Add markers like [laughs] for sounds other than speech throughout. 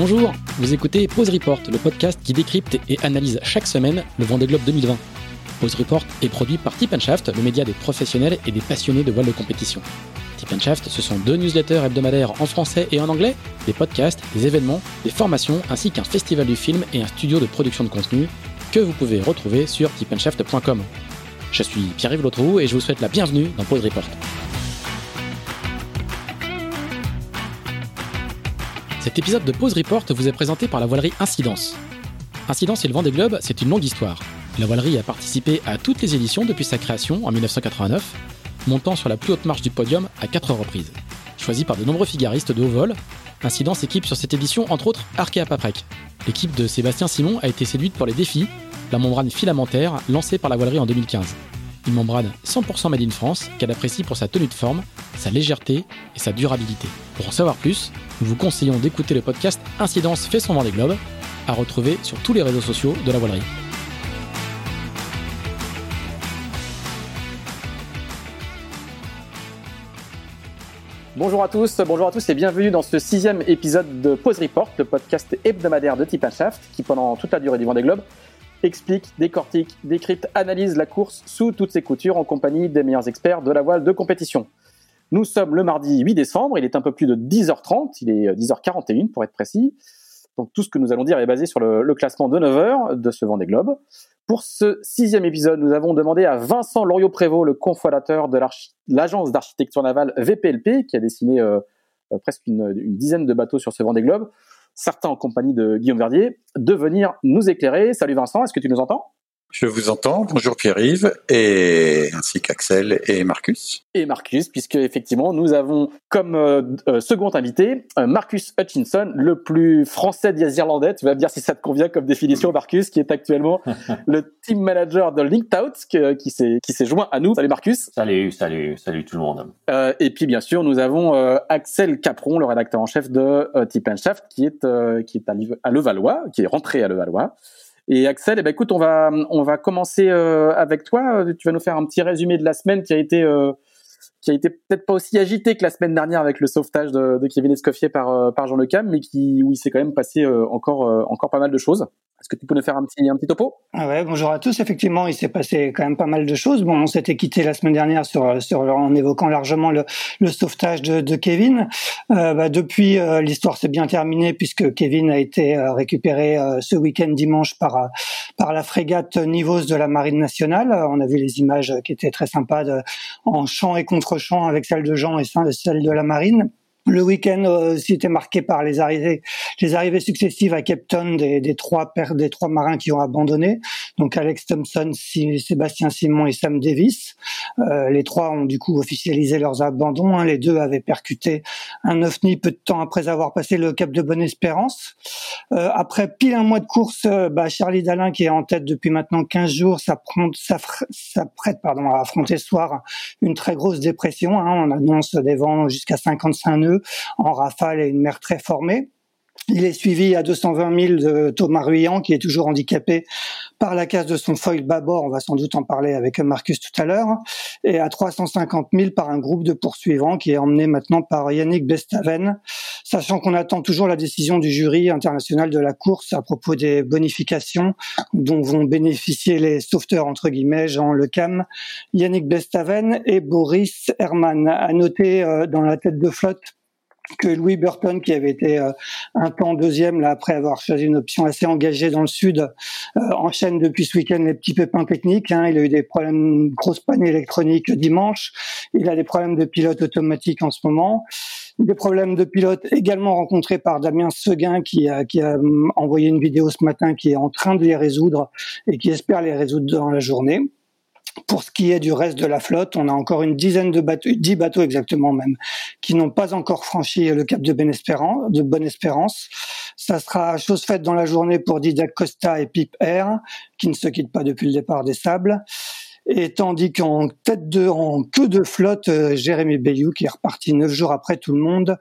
Bonjour, vous écoutez Pause Report, le podcast qui décrypte et analyse chaque semaine le Vendée Globe 2020. Pause Report est produit par Tip Shaft, le média des professionnels et des passionnés de voile de compétition. Tip ce sont deux newsletters hebdomadaires en français et en anglais, des podcasts, des événements, des formations, ainsi qu'un festival du film et un studio de production de contenu que vous pouvez retrouver sur tipandshaft.com. Je suis Pierre-Yves Lotrou et je vous souhaite la bienvenue dans Pause Report. Cet épisode de Pause Report vous est présenté par la voilerie Incidence. Incidence et le Vendée Globe, c'est une longue histoire. La voilerie a participé à toutes les éditions depuis sa création en 1989, montant sur la plus haute marche du podium à quatre reprises. Choisi par de nombreux figaristes de haut vol, Incidence équipe sur cette édition entre autres Arkea Paprec. L'équipe de Sébastien Simon a été séduite pour les défis, la membrane filamentaire lancée par la voilerie en 2015. Une membrane 100% made in France qu'elle apprécie pour sa tenue de forme, sa légèreté et sa durabilité. Pour en savoir plus, nous vous conseillons d'écouter le podcast Incidence fait son vent des globes, à retrouver sur tous les réseaux sociaux de la voilerie. Bonjour à tous, bonjour à tous et bienvenue dans ce sixième épisode de Pause Report, le podcast hebdomadaire de Tip Shaft qui pendant toute la durée du Vendée Globe explique, décortique, décrypte, analyse la course sous toutes ses coutures en compagnie des meilleurs experts de la voile de compétition. Nous sommes le mardi 8 décembre, il est un peu plus de 10h30, il est 10h41 pour être précis. Donc tout ce que nous allons dire est basé sur le, classement de 9 h de ce Vendée Globe. Pour ce sixième épisode, nous avons demandé à Vincent Loriot-Prévost, le cofondateur de l'agence d'architecture navale VPLP, qui a dessiné euh, euh, presque une, une, dizaine de bateaux sur ce Vendée Globe, certains en compagnie de Guillaume Verdier, de venir nous éclairer. Salut Vincent, est-ce que tu nous entends? Je vous entends. Bonjour Pierre-Yves et ainsi qu'Axel et Marcus. Et Marcus, puisque effectivement nous avons comme euh, euh, second invité euh, Marcus Hutchinson, le plus français des Irlandais. Tu vas me dire si ça te convient comme définition, Marcus, qui est actuellement [laughs] le team manager de LinkedOut, qui s'est qui s'est joint à nous. Salut Marcus. Salut, salut, salut tout le monde. et puis bien sûr nous avons Axel Capron, le rédacteur en chef de Tip Shaft, qui est qui est à, à Levallois, qui est rentré à Levallois. Et Axel, eh ben, écoute, on va, on va commencer euh, avec toi. Tu vas nous faire un petit résumé de la semaine qui a été, euh, qui a été peut-être pas aussi agité que la semaine dernière avec le sauvetage de, de Kevin Escoffier par, euh, par Jean Le Cam, mais qui, où il s'est quand même passé encore, encore pas mal de choses. Est-ce que tu peux nous faire un petit, un petit topo? Ah ouais, Bonjour à tous. Effectivement, il s'est passé quand même pas mal de choses. Bon, on s'était quitté la semaine dernière sur, sur, en évoquant largement le, le sauvetage de, de Kevin. Euh, bah, depuis, euh, l'histoire s'est bien terminée puisque Kevin a été euh, récupéré euh, ce week-end dimanche par, par la frégate Nivos de la Marine nationale. On a vu les images qui étaient très sympas de, en champ et contre-champ avec celle de Jean et celle de la Marine. Le week-end euh, aussi était marqué par les arrivées, les arrivées successives à Cape Town des, des trois des trois marins qui ont abandonné. Donc Alex Thompson, Sébastien Simon et Sam Davis. Euh, les trois ont du coup officialisé leurs abandons. Hein. Les deux avaient percuté un ovni peu de temps après avoir passé le cap de Bonne-Espérance. Euh, après pile un mois de course, euh, bah, Charlie Dalin qui est en tête depuis maintenant 15 jours, s'apprête pardon à affronter ce soir une très grosse dépression. Hein. On annonce des vents jusqu'à 55 nœuds en rafale et une mer très formée. Il est suivi à 220 000 de Thomas Ruyant, qui est toujours handicapé par la casse de son foil bâbord. On va sans doute en parler avec Marcus tout à l'heure. Et à 350 000 par un groupe de poursuivants qui est emmené maintenant par Yannick Bestaven. Sachant qu'on attend toujours la décision du jury international de la course à propos des bonifications dont vont bénéficier les sauveteurs, entre guillemets, Jean Lecam, Yannick Bestaven et Boris Herman. À noter euh, dans la tête de flotte que Louis Burton, qui avait été euh, un temps deuxième, là, après avoir choisi une option assez engagée dans le sud, euh, enchaîne depuis ce week-end les petits pépins techniques. Hein. Il a eu des problèmes, grosses pannes électroniques dimanche. Il a des problèmes de pilote automatique en ce moment. Des problèmes de pilote également rencontrés par Damien Seguin, qui a, qui a hum, envoyé une vidéo ce matin, qui est en train de les résoudre et qui espère les résoudre dans la journée. Pour ce qui est du reste de la flotte, on a encore une dizaine de bateaux, dix bateaux exactement même, qui n'ont pas encore franchi le cap de Bonne Espérance. Ça sera chose faite dans la journée pour Didac Costa et Pip Air, qui ne se quittent pas depuis le départ des sables. Et tandis qu'en tête de, en queue de flotte, euh, Jérémy Bayou, qui est reparti neuf jours après tout le monde,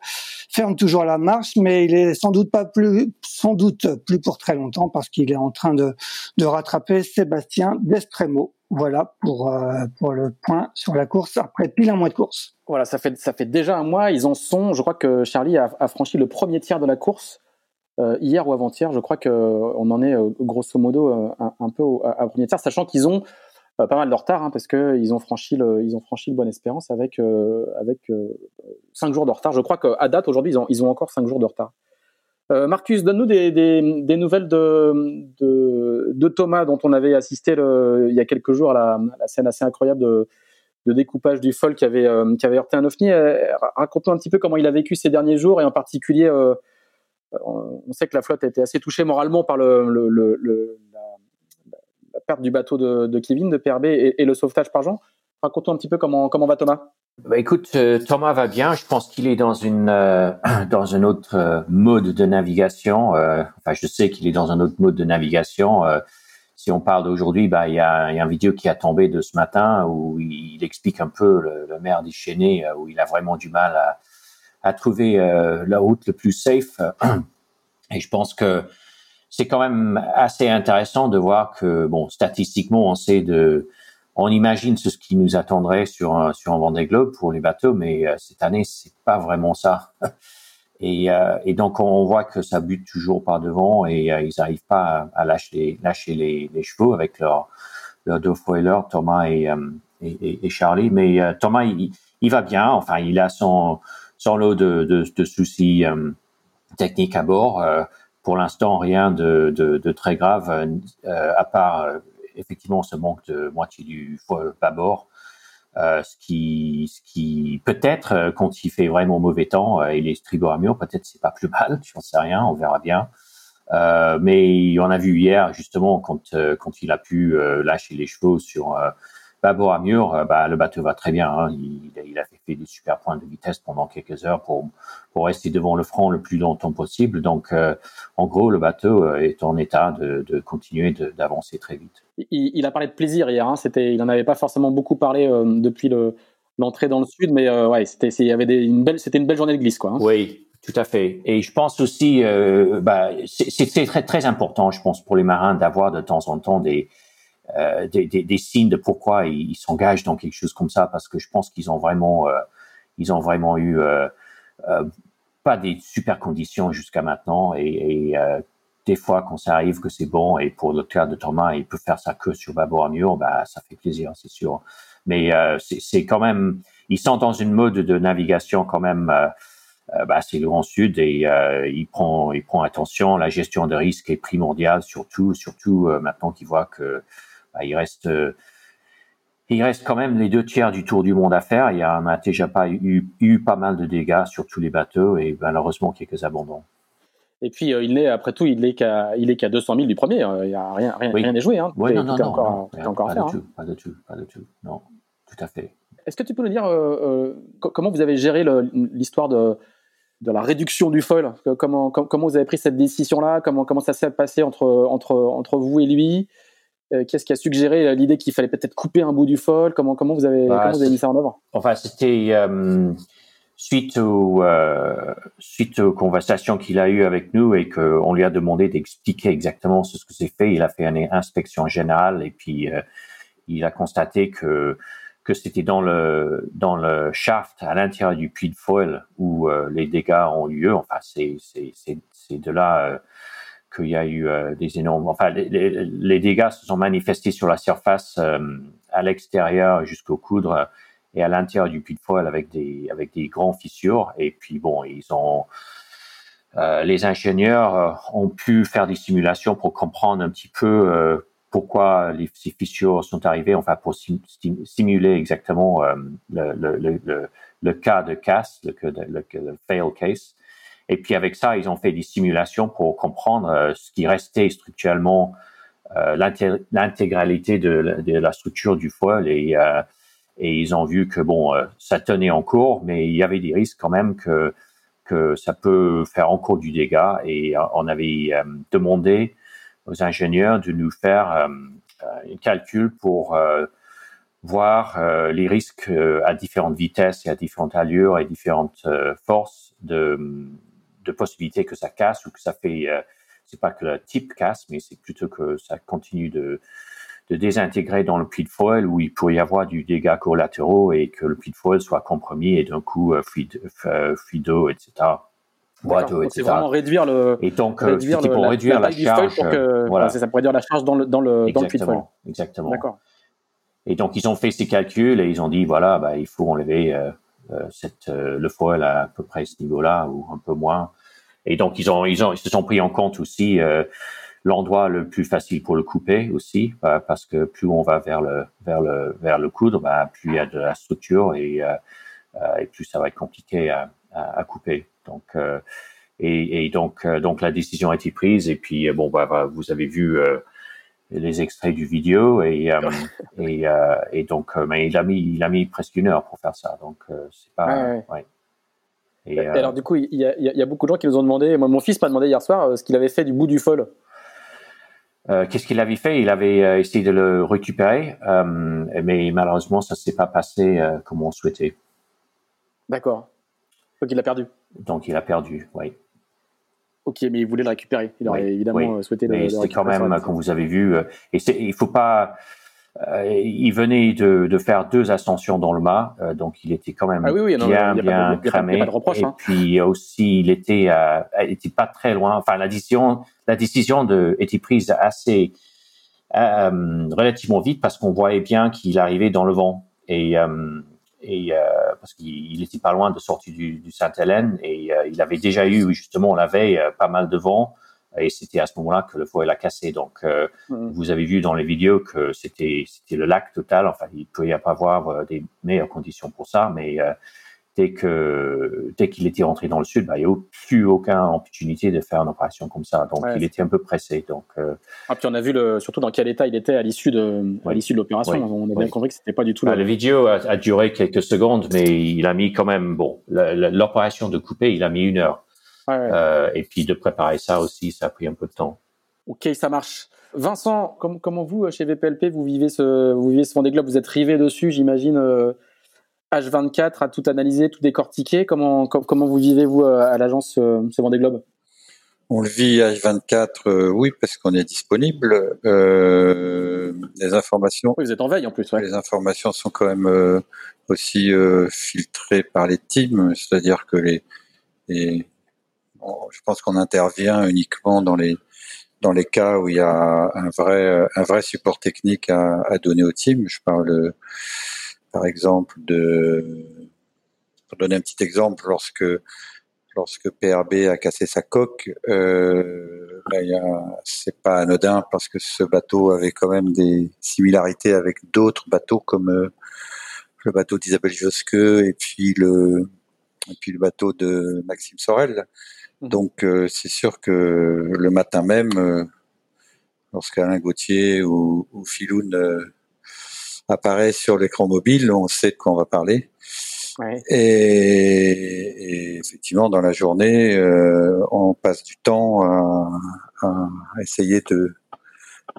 ferme toujours la marche, mais il est sans doute pas plus, sans doute plus pour très longtemps parce qu'il est en train de, de rattraper Sébastien Destremo. Voilà pour euh, pour le point sur la course après pile un mois de course. Voilà, ça fait ça fait déjà un mois. Ils en sont. Je crois que Charlie a, franchi le premier tiers de la course hier ou avant-hier. Je crois qu'on en est grosso modo un, peu à, premier tiers, sachant qu'ils ont pas mal de retard hein, parce qu'ils ont franchi le, ils ont franchi le Bonne Espérance avec avec cinq jours de retard. Je crois qu'à date aujourd'hui ils ont ils ont encore cinq jours de retard. Marcus, donne-nous des, des, nouvelles de, de, Thomas dont on avait assisté il y a quelques jours à la, scène assez incroyable de, découpage du fall qui avait, euh, heurté un ovni. Euh, raconte-nous un petit peu comment il a vécu ces derniers jours et en particulier, euh, on sait que la flotte a été assez touchée moralement par le, la, perte du bateau de, Kevin, de PRB et, le sauvetage par Jean. Raconte-nous un petit peu comment, comment va Thomas. Bah écoute, Thomas va bien. Je pense qu'il est dans une [clears throat] dans un autre mode de navigation. enfin, je sais qu'il est dans un autre mode de navigation si on parle d'aujourd'hui, bah, il y a, y un vidéo qui a tombé de ce matin où il, explique un peu le, le maire déchaîné, euh, où il a vraiment du mal à, trouver euh, la route le plus safe. [clears throat] Et je pense que c'est quand même assez intéressant de voir que, bon, statistiquement, on sait de, on imagine ce qui nous attendrait sur un, sur un Vendée Globe pour les bateaux, mais euh, cette année, c'est pas vraiment ça. [laughs] Et, euh, et, donc on voit que ça bute toujours par devant et euh, ils n'arrivent pas à, lâcher, lâcher les, les, chevaux avec leur, leur deux foilers, Thomas et, euh, et, et, Charlie. Mais Thomas, il, il, va bien. Enfin, il a son, son lot de, de, de soucis techniques à bord. Pour l'instant, rien de, de, de, très grave, à part effectivement ce manque de moitié du foil à bord. Euh, ce qui, ce qui peut-être euh, quand il fait vraiment mauvais temps euh, et les tribord à mur, peut-être c'est pas plus [laughs] mal, j'en sais rien, on verra bien. Euh, mais on a vu hier justement quand quand il a pu lâcher les chevaux sur bâbord à mur, euh, bah, le bateau va très bien. Hein. Il, il, a fait des super points de vitesse pendant quelques heures pour, pour rester devant le front le plus longtemps possible. Donc, euh, en gros, le bateau euh, est en état de, de continuer d'avancer très vite. Il, il, a parlé de plaisir hier. Hein. C'était, il n'en avait pas forcément beaucoup parlé depuis le, l'entrée dans le sud, mais ouais, c'était, il y avait des, une belle, c'était une belle journée de glisse, quoi. Hein. Oui. Tout à fait. Et je pense aussi, bah, c'est très très important, je pense, pour les marins d'avoir de temps en temps des, euh, des, signes de pourquoi ils s'engagent dans quelque chose comme ça, parce que je pense qu'ils ont vraiment, euh, ils ont vraiment eu euh, pas des super conditions jusqu'à maintenant, et, des fois quand ça arrive que c'est bon, et pour le cas de Thomas, il peut faire sa queue sur bâbord à mur, bah ça fait plaisir, c'est sûr. Mais c'est quand même, ils sont dans une mode de navigation quand même. Euh, bah, c'est le Grand Sud et euh, il prend il prend attention. La gestion de risque est primordiale, surtout surtout maintenant qu'il voit que bah, il reste euh, il reste quand même les deux tiers du tour du monde à faire. Il y a, on a déjà pas eu, eu, pas mal de dégâts sur tous les bateaux et malheureusement quelques abandons. Et puis euh, il est après tout, il est qu'à il est qu'à 200 000 du premier. Euh, il n'y a rien rien, rien n'est joué. Hein. Oui, non, non, non, encore, non, encore pas, à faire, du hein. tout, pas de tout, pas de tout. Non, tout à fait. Est-ce que tu peux nous dire euh, comment vous avez géré l'histoire de de la réduction du foil? Comment, comment vous avez pris cette décision là comment comment ça s'est passé entre entre entre vous et lui? Euh, qu'est-ce qui a suggéré l'idée qu'il fallait peut-être couper un bout du foil comment, comment, vous avez, bah, comment vous avez mis ça en œuvre? Enfin, c'était euh, suite, au, euh, suite aux conversations qu'il a eues avec nous et qu'on lui a demandé d'expliquer exactement ce que c'est fait. Il a fait une inspection générale et puis il a constaté que que c'était dans le dans le shaft à l'intérieur du puits de foil où les dégâts ont lieu. Enfin, c'est c'est c'est de là qu'il y a eu euh, des énormes, enfin les, dégâts se sont manifestés sur la surface euh, à l'extérieur jusqu'au coudre et à l'intérieur du puits de foil avec des avec des grands fissures et puis bon ils ont euh, les ingénieurs ont pu faire des simulations pour comprendre un petit peu pourquoi ces fissures sont arrivées, enfin pour simuler exactement le, cas de casse, le, fail case. Et puis avec ça, ils ont fait des simulations pour comprendre euh, ce qui restait structurellement, euh, l'intégralité de, la structure du foil et, euh, ils ont vu que bon, ça tenait encore, mais il y avait des risques quand même que que ça peut faire encore du dégât. Et on avait demandé aux ingénieurs de nous faire un calcul pour voir les risques à différentes vitesses et à différentes allures et différentes forces de de possibilités que ça casse ou que ça fait, euh, c'est pas que le type casse, mais c'est plutôt que ça continue de, de désintégrer dans le puits de foil où il pourrait y avoir du dégât collatéraux et que le puits de foil soit compromis et d'un coup euh, fuit, euh, d'eau, etc. C'est vraiment réduire le. Et donc, réduire pour réduire la, charge. Pour que, voilà. ça, pour réduire la charge dans le dans le dans le foil. Exactement. D'accord. Et donc, ils ont fait ces calculs et ils ont dit voilà, bah, il faut enlever euh, cette, le foil à, peu près ce niveau-là ou un peu moins. Et donc, ils ont ils ont ils se sont pris en compte aussi l'endroit le plus facile pour le couper aussi, bah, parce que plus on va vers le vers le vers le coudre, bah, plus il y a de la structure et, euh, euh, et plus ça va être compliqué à, à, couper. Donc euh, et, donc donc la décision a été prise et puis bon bah, vous avez vu les extraits du vidéo et [laughs] et, et donc mais il a mis il a mis presque une heure pour faire ça donc c'est pas ouais. Et, alors du coup, il y, a, il y, a, beaucoup de gens qui nous ont demandé, moi mon fils m'a demandé hier soir ce qu'il avait fait du bout du fol. Euh, qu'est-ce qu'il avait fait? Il avait euh, essayé de le récupérer, euh, mais malheureusement, ça s'est pas passé comme on souhaitait. D'accord. Donc il l'a perdu. Donc il a perdu, oui. Ok, mais il voulait le récupérer. Il aurait évidemment souhaité le, mais C'était quand même, comme vous avez vu, et il faut pas. il venait de, de, faire deux ascensions dans le mât, donc il était quand même ah bien, bien cramé. et hein. puis aussi, il était, il était pas très loin. Enfin, l'addition la décision de, était prise assez euh, relativement vite parce qu'on voyait bien qu'il arrivait dans le vent et, euh, et euh, parce qu'il n'était pas loin de sortir du, du Sainte-Hélène et il avait déjà eu justement la veille pas mal de vent et c'était à ce moment-là que le foil a cassé. Donc, mmh. vous avez vu dans les vidéos que c'était c'était le lac total. Enfin, il peut y avoir des meilleures conditions pour ça, mais dès que dès qu'il était rentré dans le sud, bah, il n'y a plus aucune opportunité de faire une opération comme ça. Donc il était un peu pressé. Donc euh, ah, puis on a vu le, surtout dans quel état il était à l'issue de à l'issue de l'opération. On a bien compris que c'était pas du tout. Bah, la vidéo a, duré quelques secondes, mais il a mis quand même bon l'opération de couper, il a mis une heure. Euh, et puis de préparer ça aussi, ça a pris un peu de temps. Ok, ça marche. Vincent, comment vous chez VPLP vous vivez ce vous vivez ce Vendée Globe? Vous êtes rivé dessus, j'imagine. Euh, H24 à tout analyser, tout décortiquer Comment, comment vous vivez, vous, euh, à l'agence euh, ce Vendée Globe? On le vit H24, euh, oui, parce qu'on est disponible. les informations. Oui, vous êtes en veille en plus. Les informations sont quand même aussi filtrées par les teams, c'est-à-dire que les, je pense qu'on intervient uniquement dans les dans les cas où il y a un vrai un vrai support technique à, à donner au team. Je parle par exemple, de, pour donner un petit exemple, lorsque lorsque PRB a cassé sa coque, euh, ben, c'est pas anodin parce que ce bateau avait quand même des similarités avec d'autres bateaux comme euh, le bateau d'Isabelle Josque et puis le et puis le bateau de Maxime Sorel. Mmh. Donc euh, c'est sûr que le matin même, euh, lorsqu'Alain Gauthier ou, ou Filoun euh, apparaît sur l'écran mobile, on sait de quoi on va parler. Et, effectivement, dans la journée, euh, on passe du temps à, essayer de,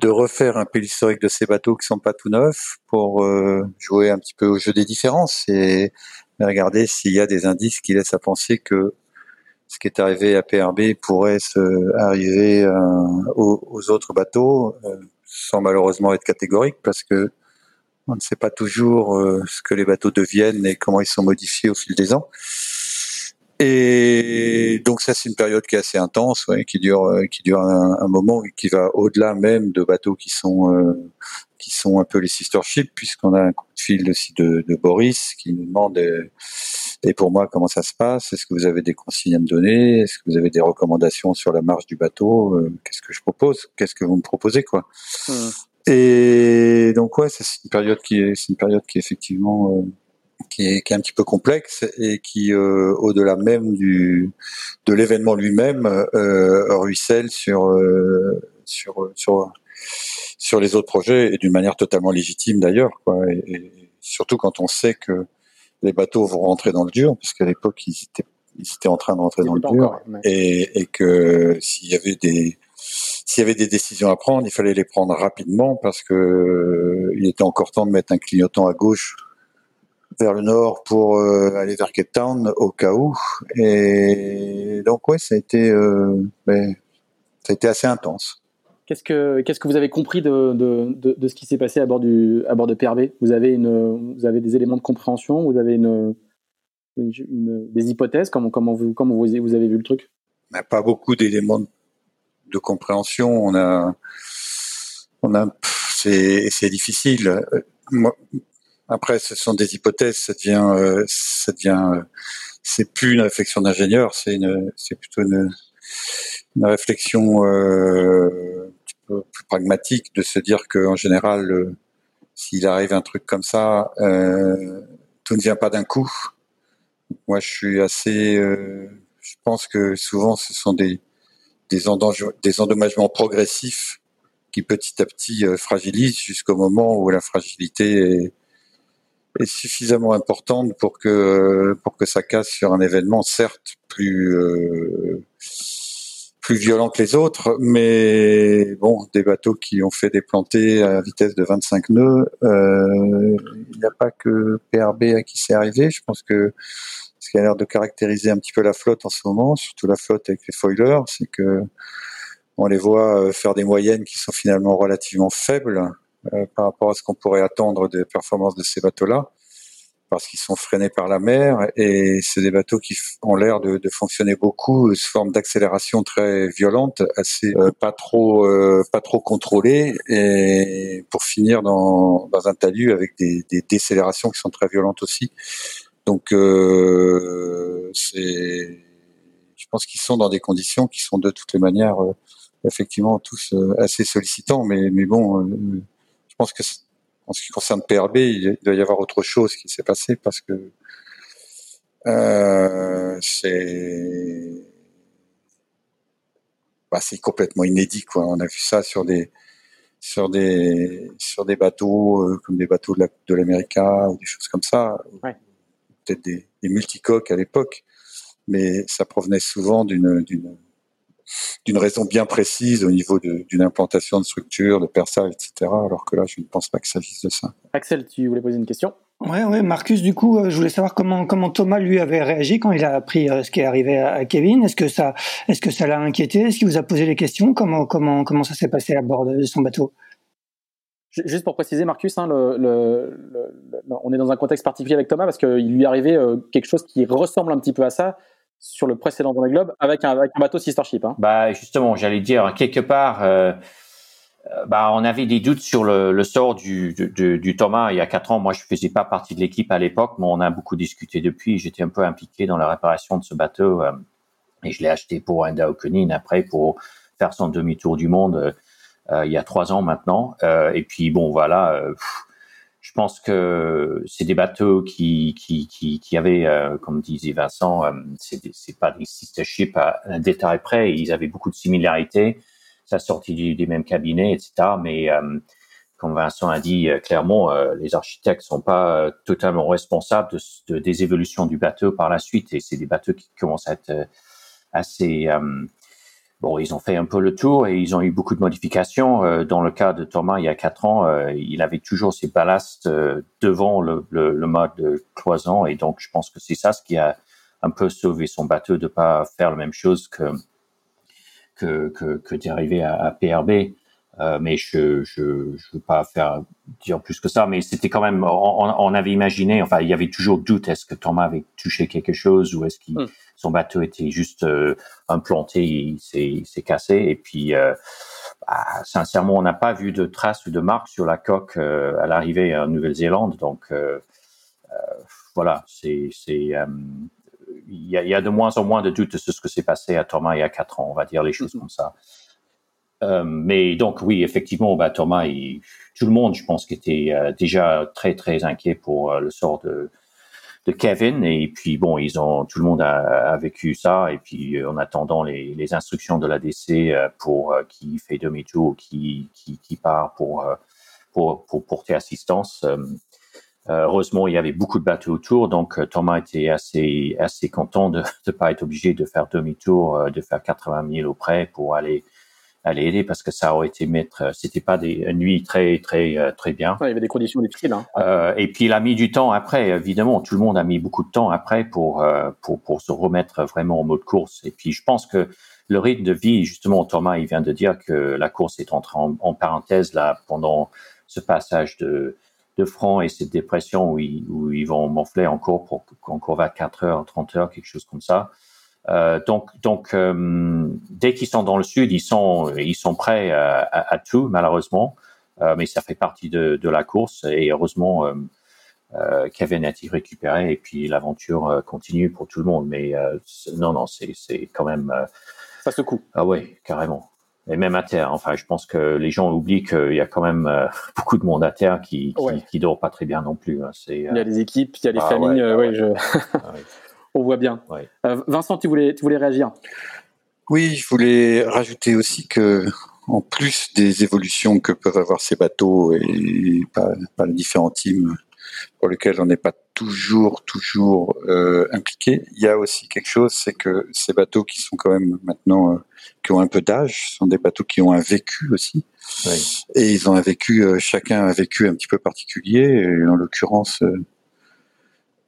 de refaire un peu l'historique de ces bateaux qui sont pas tout neufs pour euh, jouer un petit peu au jeu des différences et regarder s'il y a des indices qui laissent à penser que ce qui est arrivé à PRB pourrait se arriver euh, aux, aux, autres bateaux, sans malheureusement être catégorique parce que on ne sait pas toujours euh, ce que les bateaux deviennent et comment ils sont modifiés au fil des ans. Et donc ça c'est une période qui est assez intense, ouais, qui dure euh, qui dure un, moment et qui va au-delà même de bateaux qui sont euh, qui sont un peu les sister ships puisqu'on a un coup de fil aussi de, Boris qui nous demande et pour moi comment ça se passe? Est-ce que vous avez des consignes à me donner? Est-ce que vous avez des recommandations sur la marche du bateau? Qu'est-ce que je propose? Qu'est-ce que vous me proposez quoi? Mmh. Et donc ouais, c'est une période qui est, c'est une période qui est effectivement euh, qui, est, qui est un petit peu complexe et qui, euh, au-delà même du de l'événement lui-même, euh, ruisselle sur sur sur sur les autres projets et d'une manière totalement légitime d'ailleurs. Et, surtout quand on sait que les bateaux vont rentrer dans le dur, parce qu'à l'époque ils étaient ils étaient en train de rentrer dans le dur, et, et que s'il y avait des s'il y avait des décisions à prendre, il fallait les prendre rapidement parce que euh, il était encore temps de mettre un clignotant à gauche vers le nord pour euh, aller vers Cape Town au cas où. Et donc ouais, ça a été, euh, mais, ça a été assez intense. Qu'est-ce que qu'est-ce que vous avez compris de, de, de, de ce qui s'est passé à bord du à bord de PRV Vous avez une vous avez des éléments de compréhension Vous avez une des hypothèses? Comment, comment, vous, comment vous, vous avez vu le truc? On n'a pas beaucoup d'éléments de compréhension. On a, on a, c'est difficile. Moi, après, ce sont des hypothèses. Ça devient, euh, ça devient, c'est plus une réflexion d'ingénieur. C'est une, c'est plutôt une, une réflexion euh, un petit peu plus pragmatique de se dire que en général, euh, s'il arrive un truc comme ça, euh, tout ne vient pas d'un coup. Moi, je suis assez, euh, je pense que souvent, ce sont des des, des endommagements progressifs qui petit à petit euh, fragilisent jusqu'au moment où la fragilité est, est suffisamment importante pour que pour que ça casse sur un événement certes plus euh, plus violent que les autres, mais bon, des bateaux qui ont fait des plantées à vitesse de 25 nœuds, euh, il n'y a pas que PRB à qui c'est arrivé. Je pense que ce qui a l'air de caractériser un petit peu la flotte en ce moment, surtout la flotte avec les foilers, c'est que on les voit euh, faire des moyennes qui sont finalement relativement faibles euh, par rapport à ce qu'on pourrait attendre des performances de ces bateaux-là, parce qu'ils sont freinés par la mer et c'est des bateaux qui ont l'air de, de, fonctionner beaucoup sous forme d'accélération très violente, assez euh, pas trop pas trop contrôlée et pour finir dans, dans un talus avec des, des décélérations qui sont très violentes aussi. Donc euh, je pense qu'ils sont dans des conditions qui sont de toutes les manières effectivement tous euh, assez sollicitants, mais, mais bon, euh, je pense que en ce qui concerne PRB, il doit y avoir autre chose qui s'est passé parce que euh, c'est bah, c'est complètement inédit quoi. On a vu ça sur des sur des sur des bateaux euh, comme des bateaux de de l'América ou des choses comme ça, ouais. Peut-être des, des multicoques à l'époque, mais ça provenait souvent d'une d'une d'une raison bien précise au niveau d'une implantation de structure, de perçage, etc. Alors que là, je ne pense pas qu'il s'agisse de ça. Axel, tu voulais poser une question? Ouais, ouais, Marcus, du coup, euh, je voulais savoir comment comment Thomas lui avait réagi quand il a appris euh, ce qui est arrivé à Kevin. Est-ce que ça est-ce que ça l'a inquiété? Est-ce qu'il vous a posé des questions? Comment comment comment ça s'est passé à bord de son bateau? Juste pour préciser, Marcus, hein, on est dans un contexte particulier avec Thomas parce qu'il lui est arrivé euh, quelque chose qui ressemble un petit peu à ça sur le précédent Vendée Globe avec un, avec un bateau sister ship. Hein. Bah justement, j'allais dire quelque part, euh, euh, bah on avait des doutes sur le, sort du, Thomas il y a quatre ans. Moi, je faisais pas partie de l'équipe à l'époque, mais on a beaucoup discuté depuis. J'étais un peu impliqué dans la réparation de ce bateau et je l'ai acheté pour un Daokenin après pour faire son demi-tour du monde il y a trois ans maintenant. et puis bon, voilà. Pff, je pense que c'est des bateaux qui qui qui, avaient, euh, comme disait Vincent, euh, c'est pas des sister ships à un détail près. Ils avaient beaucoup de similarités. Ça sortit du, des mêmes cabinets, etc. Mais euh, comme Vincent a dit euh, clairement, euh, les architectes sont pas totalement responsables de, des évolutions du bateau par la suite. Et c'est des bateaux qui commencent à être assez Bon, ils ont fait un peu le tour et ils ont eu beaucoup de modifications. Euh, dans le cas de Thomas, il y a quatre ans, euh, il avait toujours ses ballasts euh, devant le, le, le, mode de cloison et donc je pense que c'est ça ce qui a un peu sauvé son bateau de pas faire la même chose que que, que, que d'arriver à, à, PRB. Euh, mais je, je je veux pas faire dire plus que ça. Mais c'était quand même, on, on, avait imaginé, enfin, il y avait toujours doute est-ce que Thomas avait touché quelque chose ou est-ce qu'il mm son bateau était juste euh, implanté, il s'est cassé. Et puis, euh, bah, sincèrement, on n'a pas vu de traces ou de marques sur la coque à l'arrivée en Nouvelle-Zélande. Donc, voilà, c'est il y a, y a, de moins en moins de doutes sur ce que s'est passé à Thomas il y a quatre ans. On va dire les choses mm -hmm. comme ça. Mais donc oui, effectivement, bah, Thomas, il, tout le monde, je pense, qui était déjà très très inquiet pour le sort de Kevin. Et puis bon, ils ont tout le monde a, vécu ça. Et puis euh, en attendant les, instructions de l'ADC euh, pour euh, qui fait demi-tour, qui, qui, qui part pour, pour pour porter assistance. heureusement, il y avait beaucoup de bateaux autour, donc Thomas était assez assez content de [laughs] ne pas être obligé de faire demi-tour, de faire 80 000 auprès pour aller aller aider parce que ça aurait été mettre, euh, c'était pas des une nuit très très euh, très bien. Ouais, il y avait des conditions difficiles. Hein. Euh, et puis il a mis du temps après, évidemment, tout le monde a mis beaucoup de temps après pour euh, pour pour se remettre vraiment en mode course. Et puis je pense que le rythme de vie, justement, Thomas, il vient de dire que la course est entrée en, en parenthèse là pendant ce passage de de front et cette dépression où ils, où ils vont morfler encore pour encore 24 heures, 30 heures, quelque chose comme ça. Euh, donc, donc euh, dès qu'ils sont dans le sud, ils sont, ils sont prêts à, à, tout, malheureusement. Euh, mais ça fait partie de, de, la course et heureusement, euh, Kevin a été récupéré et puis l'aventure continue pour tout le monde. Mais non, non, c'est, c'est quand même. ça secoue. Ah oui, carrément et même à terre. Enfin, je pense que les gens oublient qu'il y a quand même [laughs] beaucoup de monde à terre qui qui, qui dort pas très bien non plus. Hein. C'est, il y a les équipes, il y a les ah familles. Ouais, ouais, je... [laughs] on voit bien. Euh, Vincent, tu voulais, tu voulais réagir Oui, je voulais rajouter aussi que, en plus des évolutions que peuvent avoir ces bateaux et par, les différents teams pour lesquels on n'est pas toujours, toujours euh, impliqué, il y a aussi quelque chose, c'est que ces bateaux qui sont quand même maintenant, euh, qui ont un peu d'âge, sont des bateaux qui ont un vécu aussi. Et ils ont un vécu, chacun a un vécu un petit peu particulier. Et en l'occurrence,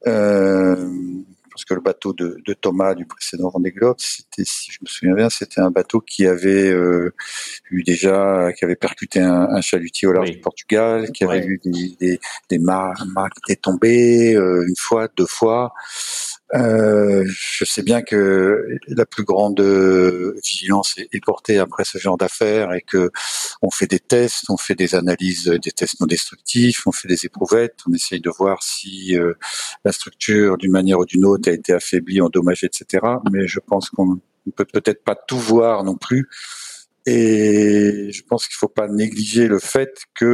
euh, parce que le bateau de, de Thomas du précédent Vendée Globe, c'était, si je me souviens bien, c'était un bateau qui avait euh, eu déjà, qui avait percuté un, un chalutier au large du Portugal, qui avait eu des, des, qui étaient tombés euh, une fois, deux fois. Euh, je sais bien que la plus grande euh, vigilance est, portée après ce genre d'affaires et que on fait des tests, on fait des analyses, des tests non destructifs, on fait des éprouvettes, on essaye de voir si euh, la structure d'une manière ou d'une autre a été affaiblie, endommagée, etc. Mais je pense qu'on ne peut peut-être pas tout voir non plus. Et je pense qu'il ne faut pas négliger le fait que,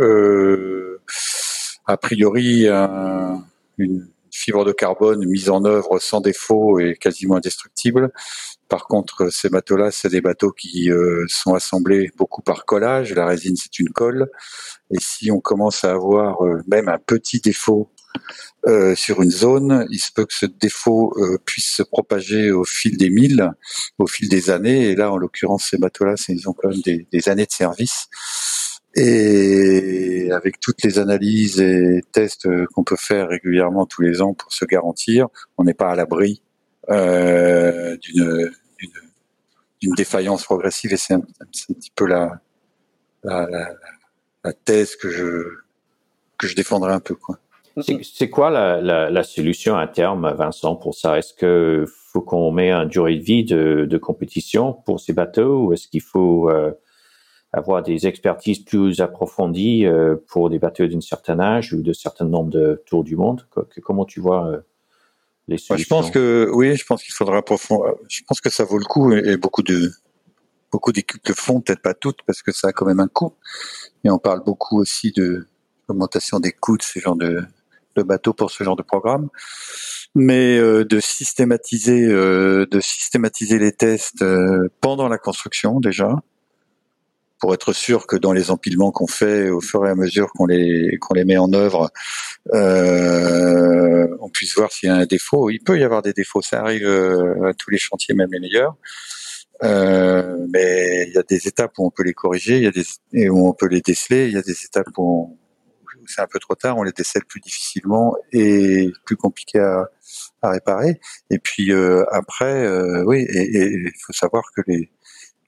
euh, a priori, un, une fibre de carbone mise en œuvre sans défaut et quasiment indestructible. Par contre, ces bateaux-là, c'est des bateaux qui euh, sont assemblés beaucoup par collage. La résine, c'est une colle. Et si on commence à avoir euh, même un petit défaut euh, sur une zone, il se peut que ce défaut puisse se propager au fil des milles, au fil des années. Et là, en l'occurrence, ces bateaux-là, ils ont quand même des, des années de service. Et avec toutes les analyses et tests qu'on peut faire régulièrement tous les ans pour se garantir, on n'est pas à l'abri euh, d'une défaillance progressive. Et c'est un, petit peu la, thèse que je que défendrai un peu. C'est quoi la, solution à terme, Vincent, pour ça? Est-ce que faut qu'on met un durée de vie de, de compétition pour ces bateaux, ou est-ce qu'il faut euh, avoir des expertises plus approfondies euh, pour des bateaux d'un certain âge ou de certain nombre de tours du monde Comment tu vois euh, les solutions Je pense que oui, je pense qu'il faudra approfondir. Je pense que ça vaut le coup et beaucoup de beaucoup d'équipes le font, peut-être pas toutes parce que ça a quand même un coût. Et on parle beaucoup aussi de l'augmentation des coûts de ce genre de, de bateaux pour ce genre de programme mais euh, de systématiser de systématiser les tests pendant la construction déjà pour être sûr que dans les empilements qu'on fait au fur et à mesure qu'on les qu'on les met en œuvre, euh, on puisse voir s'il y a un défaut. Il peut y avoir des défauts, ça arrive euh, à tous les chantiers, même les meilleurs. Euh, mais il y a des étapes où on peut les corriger, il y a des et où on peut les déceler. Il y a des étapes où, c'est un peu trop tard, on les décèle plus difficilement et plus compliqué à, à réparer. Et puis euh, après, euh, oui, et il faut savoir que les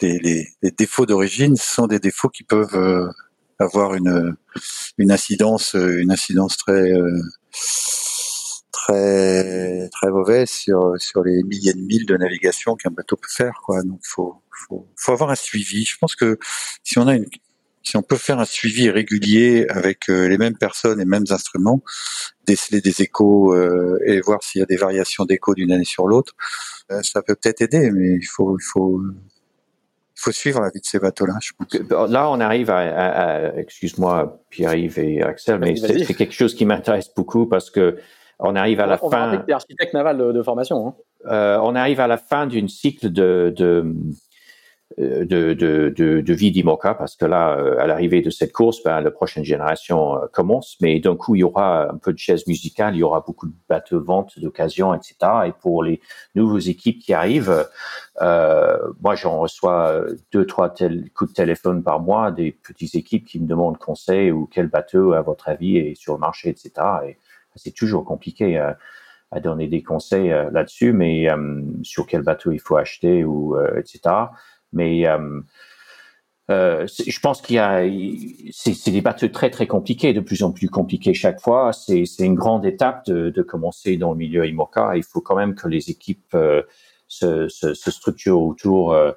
les, les, défauts d'origine sont des défauts qui peuvent euh, avoir une, une incidence, une incidence très euh, très très mauvaise sur sur les milliers de milles de navigation qu'un bateau peut faire. Quoi. Donc faut, faut faut avoir un suivi. Je pense que si on a une si on peut faire un suivi régulier avec euh, les mêmes personnes et les mêmes instruments, déceler des échos et voir s'il y a des variations d'échos d'une année sur l'autre, ça peut peut-être aider, mais il faut, il faut, faut suivre la vie de ces bateaux-là, je pense. Là, on arrive à, excuse-moi, Pierre-Yves et Axel, mais c'est quelque chose qui m'intéresse beaucoup parce que on arrive à la on fin. On va architecte naval de, formation. Hein. Euh, on arrive à la fin d'une cycle de, de de, de, de, de vie d'Imoca parce que là, euh, à l'arrivée de cette course, ben, la prochaine génération euh, commence, mais d'un coup, il y aura un peu de chaise musicale, il y aura beaucoup de bateaux de vente d'occasion, etc. Et pour les nouvelles équipes qui arrivent, euh, moi, j'en reçois deux, trois coups de téléphone par mois des petites équipes qui me demandent conseil ou quel bateau, à votre avis, est sur le marché, etc. Et c'est toujours compliqué à, à donner des conseils là-dessus, mais sur quel bateau il faut acheter ou etc. Mais euh, euh, je pense qu'il y a, c'est des bateaux très très compliqués, de plus en plus compliqués chaque fois. C'est une grande étape de, de, commencer dans le milieu IMOCA. Il faut quand même que les équipes euh, se, structurent autour euh,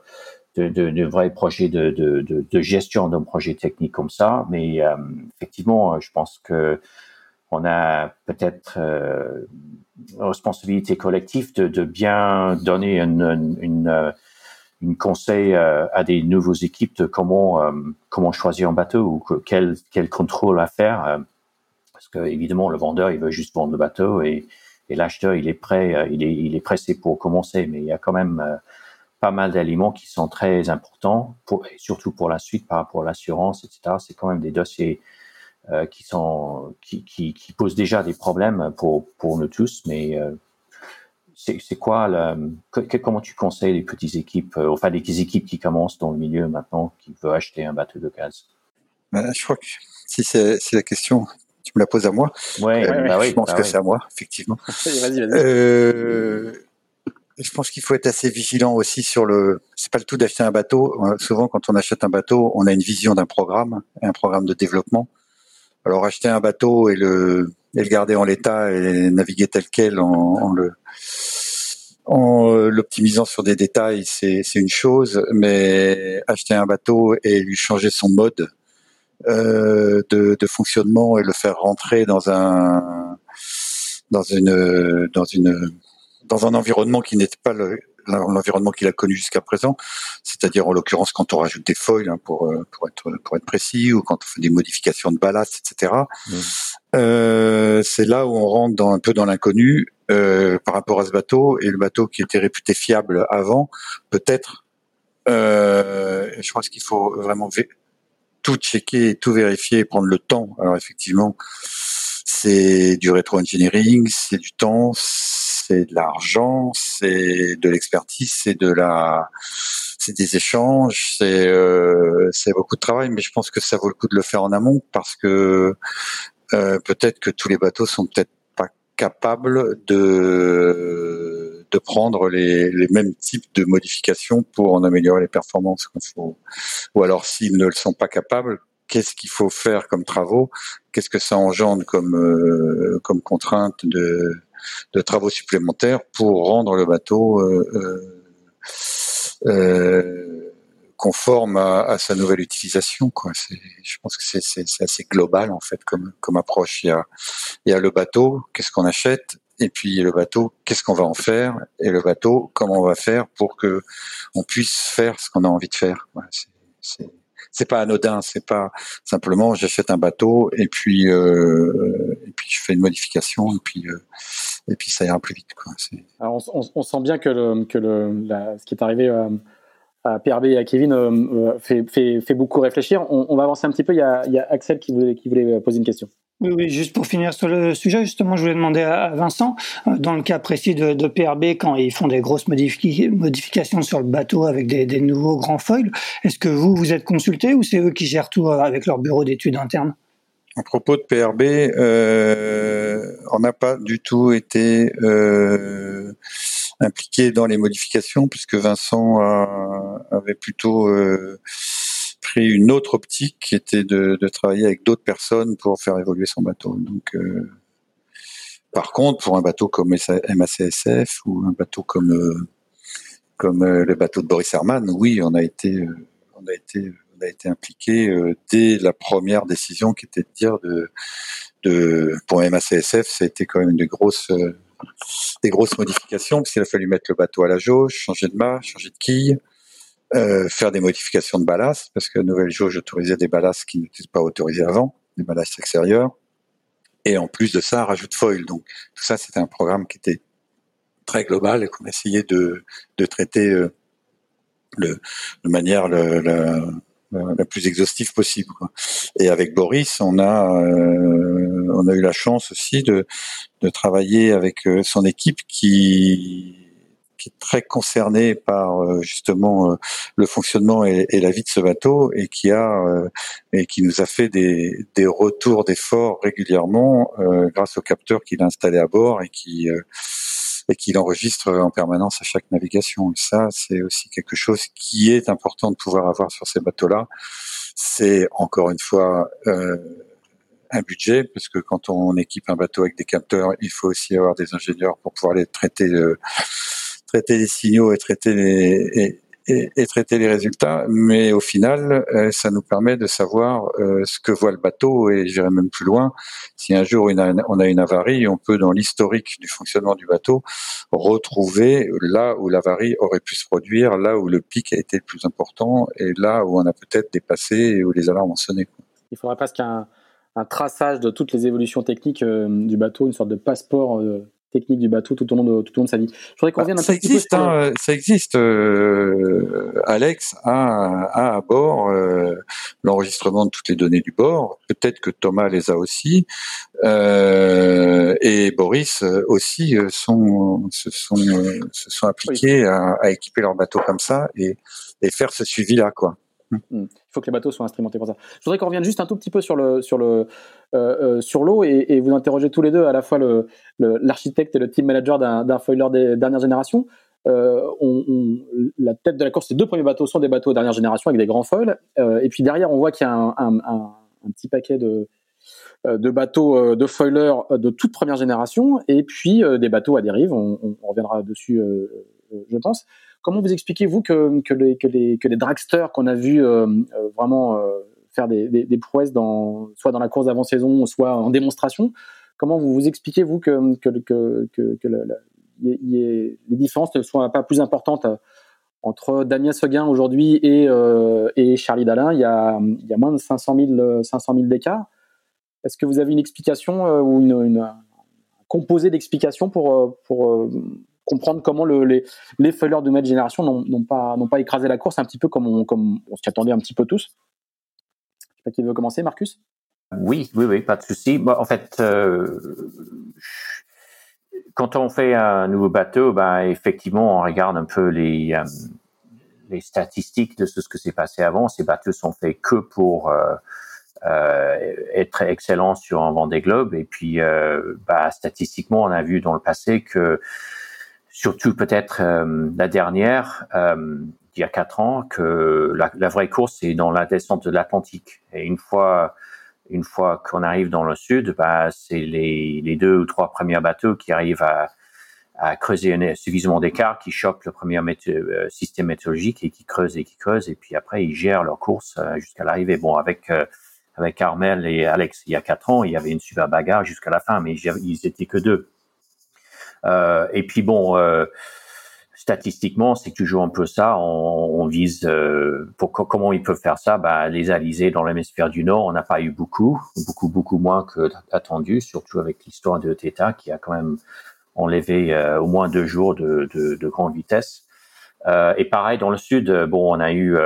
de, de, de, vrais projets de, de, gestion d'un projet technique comme ça. Mais effectivement, je pense que on a peut-être responsabilité collective de, bien donner une conseil euh, à des nouveaux équipes de comment euh, comment choisir un bateau ou quel quel contrôle à faire euh, parce que évidemment le vendeur il veut juste vendre le bateau et, et l'acheteur il est prêt il est il est pressé pour commencer. Mais il y a quand même pas mal d'éléments qui sont très importants surtout pour la suite par rapport à l'assurance etc c'est quand même des dossiers qui sont qui, qui posent déjà des problèmes pour pour nous tous mais c'est quoi comment tu conseilles les petites équipes, euh, enfin les équipes qui commencent dans le milieu maintenant, qui veulent acheter un bateau de gaz? Ben, Je crois que si c'est la question, tu me la poses à moi. Ouais, euh, bah je pense bah que c'est à moi, effectivement. [laughs] vas-y, vas-y. Euh, je pense qu'il faut être assez vigilant aussi sur le. C'est pas le tout d'acheter un bateau. Souvent, quand on achète un bateau, on a une vision d'un programme, un programme de développement. Alors acheter un bateau et le et le garder en l'état et naviguer tel quel en, en le en euh, l'optimisant sur des détails, c'est une chose, mais acheter un bateau et lui changer son mode euh, de, de, fonctionnement et le faire rentrer dans un dans une dans une dans un environnement qui n'était pas l'environnement qu'il a connu jusqu'à présent, c'est-à-dire en l'occurrence quand on rajoute des foils hein, pour euh, pour être pour être précis ou quand on fait des modifications de ballast, etc. Euh, c'est là où on rentre dans, un peu dans l'inconnu euh, par rapport à ce bateau et le bateau qui était réputé fiable avant, peut-être. Euh, je pense qu'il faut vraiment tout checker, tout vérifier, prendre le temps. Alors effectivement, c'est du rétro-engineering, c'est du temps, c'est de l'argent, c'est de l'expertise, c'est de la, c'est des échanges, c'est euh, c'est beaucoup de travail, mais je pense que ça vaut le coup de le faire en amont parce que euh, peut-être que tous les bateaux sont peut-être pas capables de de prendre les, les mêmes types de modifications pour en améliorer les performances. Faut, ou alors s'ils ne le sont pas capables, qu'est-ce qu'il faut faire comme travaux? Qu'est-ce que ça engendre comme euh, comme contrainte de de travaux supplémentaires pour rendre le bateau euh, euh, conforme à, à, sa nouvelle utilisation. Quoi. Je pense que c'est assez global en fait comme, comme approche. Il y a, il y a le bateau, qu'est-ce qu'on achète, et puis le bateau, qu'est-ce qu'on va en faire, et le bateau, comment on va faire pour que on puisse faire ce qu'on a envie de faire. Voilà, c'est pas anodin, c'est pas simplement j'achète un bateau et puis euh, et puis je fais une modification et puis euh, et puis ça ira plus vite quoi. On, on, sent bien que le que le ce qui est arrivé euh, à PRB et à Kevin euh, euh, fait, fait, fait, beaucoup réfléchir. On, on, va avancer un petit peu. Il y a, il y a Axel qui voulait, qui voulait poser une question. Oui, oui, juste pour finir sur le sujet, justement, je voulais demander à Vincent, euh, dans le cas précis de, de PRB, quand ils font des grosses modifications sur le bateau avec des, des nouveaux grands foils, est-ce que vous, vous êtes consulté ou c'est eux qui gèrent tout avec leur bureau d'études interne? À propos de PRB, euh, on n'a pas du tout été... Euh, impliqué dans les modifications puisque Vincent avait plutôt euh, pris une autre optique qui était de, travailler avec d'autres personnes pour faire évoluer son bateau. Donc, euh, par contre, pour un bateau comme MACSF ou un bateau comme euh, comme le bateau de Boris Herman, oui, on a été on a été on a été impliqué dès la première décision qui était de dire de pour MACSF, ça a été quand même une des grosses des grosses modifications, parce qu'il a fallu mettre le bateau à la jauge, changer de mât, changer de quille, euh, faire des modifications de ballast, parce que la nouvelle jauge autorisait des ballasts qui n'étaient pas autorisés avant, des ballasts extérieurs. Et en plus de ça, rajoute foil. Donc tout ça, c'était un programme qui était très global et qu'on essayait de, de traiter euh, de manière la plus exhaustive possible. Et avec Boris, on a euh, on a eu la chance aussi de de travailler avec euh, son équipe qui qui est très concernée par euh, justement le fonctionnement et, et, la vie de ce bateau et qui a et qui nous a fait des, des retours d'efforts régulièrement grâce au capteur qu'il a installé à bord et qui et qu'il enregistre en permanence à chaque navigation. Et ça, c'est aussi quelque chose qui est important de pouvoir avoir sur ces bateaux-là. C'est encore une fois euh, un budget, parce que quand on équipe un bateau avec des capteurs, il faut aussi avoir des ingénieurs pour pouvoir les traiter, euh, traiter les signaux et traiter les et, traiter les résultats. Mais au final, euh, ça nous permet de savoir euh, ce que voit le bateau et j'irai même plus loin. Si un jour on a une avarie, on peut dans l'historique du fonctionnement du bateau retrouver là où l'avarie aurait pu se produire, là où le pic a été le plus important et là où on a peut-être dépassé et où les alarmes ont sonné. Il faudrait presque un, un traçage de toutes les évolutions techniques euh, du bateau, une sorte de passeport technique du bateau tout au long de, tout au long de sa vie. Je voudrais qu'on revienne un ça, existe, hein, ça existe, euh, Alex a, a, à bord euh, l'enregistrement de toutes les données du bord. Peut-être que Thomas les a aussi. Euh, et Boris aussi euh, sont, se, sont, euh, se sont appliqués à, à, équiper leur bateau comme ça et, et faire ce suivi-là. quoi. Hmm. Il faut que les bateaux soient instrumentés pour ça. Je voudrais qu'on revienne juste un tout petit peu sur le sur le euh, euh, sur l'eau et, vous interrogez tous les deux à la fois le l'architecte et le team manager d'un foiler des dernières générations. Euh, la tête de la course, ces deux premiers bateaux sont des bateaux dernière génération avec des grands foils. Et puis derrière, on voit qu'il y a un, un, petit paquet de de bateaux de foilers de toute première génération et puis des bateaux à dérive. On reviendra dessus, je pense. Comment vous expliquez, vous, que, les, dragsters qu'on a vus euh, euh, vraiment euh, faire des, prouesses, soit dans la course d'avant-saison, soit en démonstration, comment vous vous expliquez, vous, que, les différences ne soient pas plus importantes entre Damien Seguin aujourd'hui et, Charlie Dalin, il y a, moins de 500 000, 500 000 d'écart. Est-ce que vous avez une explication ou une, une, d'explications pour, comprendre comment le, les, les de notre génération n'ont pas, écrasé la course un petit peu comme on, s'y attendait un petit peu tous. Je sais pas qui veut commencer, Marcus? Oui, oui, oui, pas de souci. En fait, euh, quand on fait un nouveau bateau, ben, effectivement, on regarde un peu les, euh, les statistiques de ce, ce que s'est passé avant. Ces bateaux sont faits que pour euh, être excellents sur un Vendée Globe. Et puis, bah, statistiquement, on a vu dans le passé que surtout peut-être euh, la dernière, euh, il y a quatre ans, que la, vraie course c'est dans la descente de l'Atlantique. Et une fois, une fois qu'on arrive dans le sud, bah, c'est les, deux ou trois premiers bateaux qui arrivent à, creuser suffisamment d'écart, qui chopent le premier euh, système météorologique et qui creusent et qui creusent, et puis après ils gèrent leur course jusqu'à l'arrivée. Bon, avec avec Armel et Alex, il y a quatre ans, il y avait une super bagarre jusqu'à la fin, mais ils étaient que deux. Euh, et puis bon, euh, statistiquement, c'est toujours un peu ça. On, on vise euh, pour comment ils peuvent faire ça? Bah, les alizés dans l'hémisphère du Nord, on n'a pas eu beaucoup, beaucoup, beaucoup moins que attendu, surtout avec l'histoire de Theta qui a quand même enlevé euh, au moins deux jours de, de, de grande vitesse. Euh, et pareil dans le sud, bon, on a eu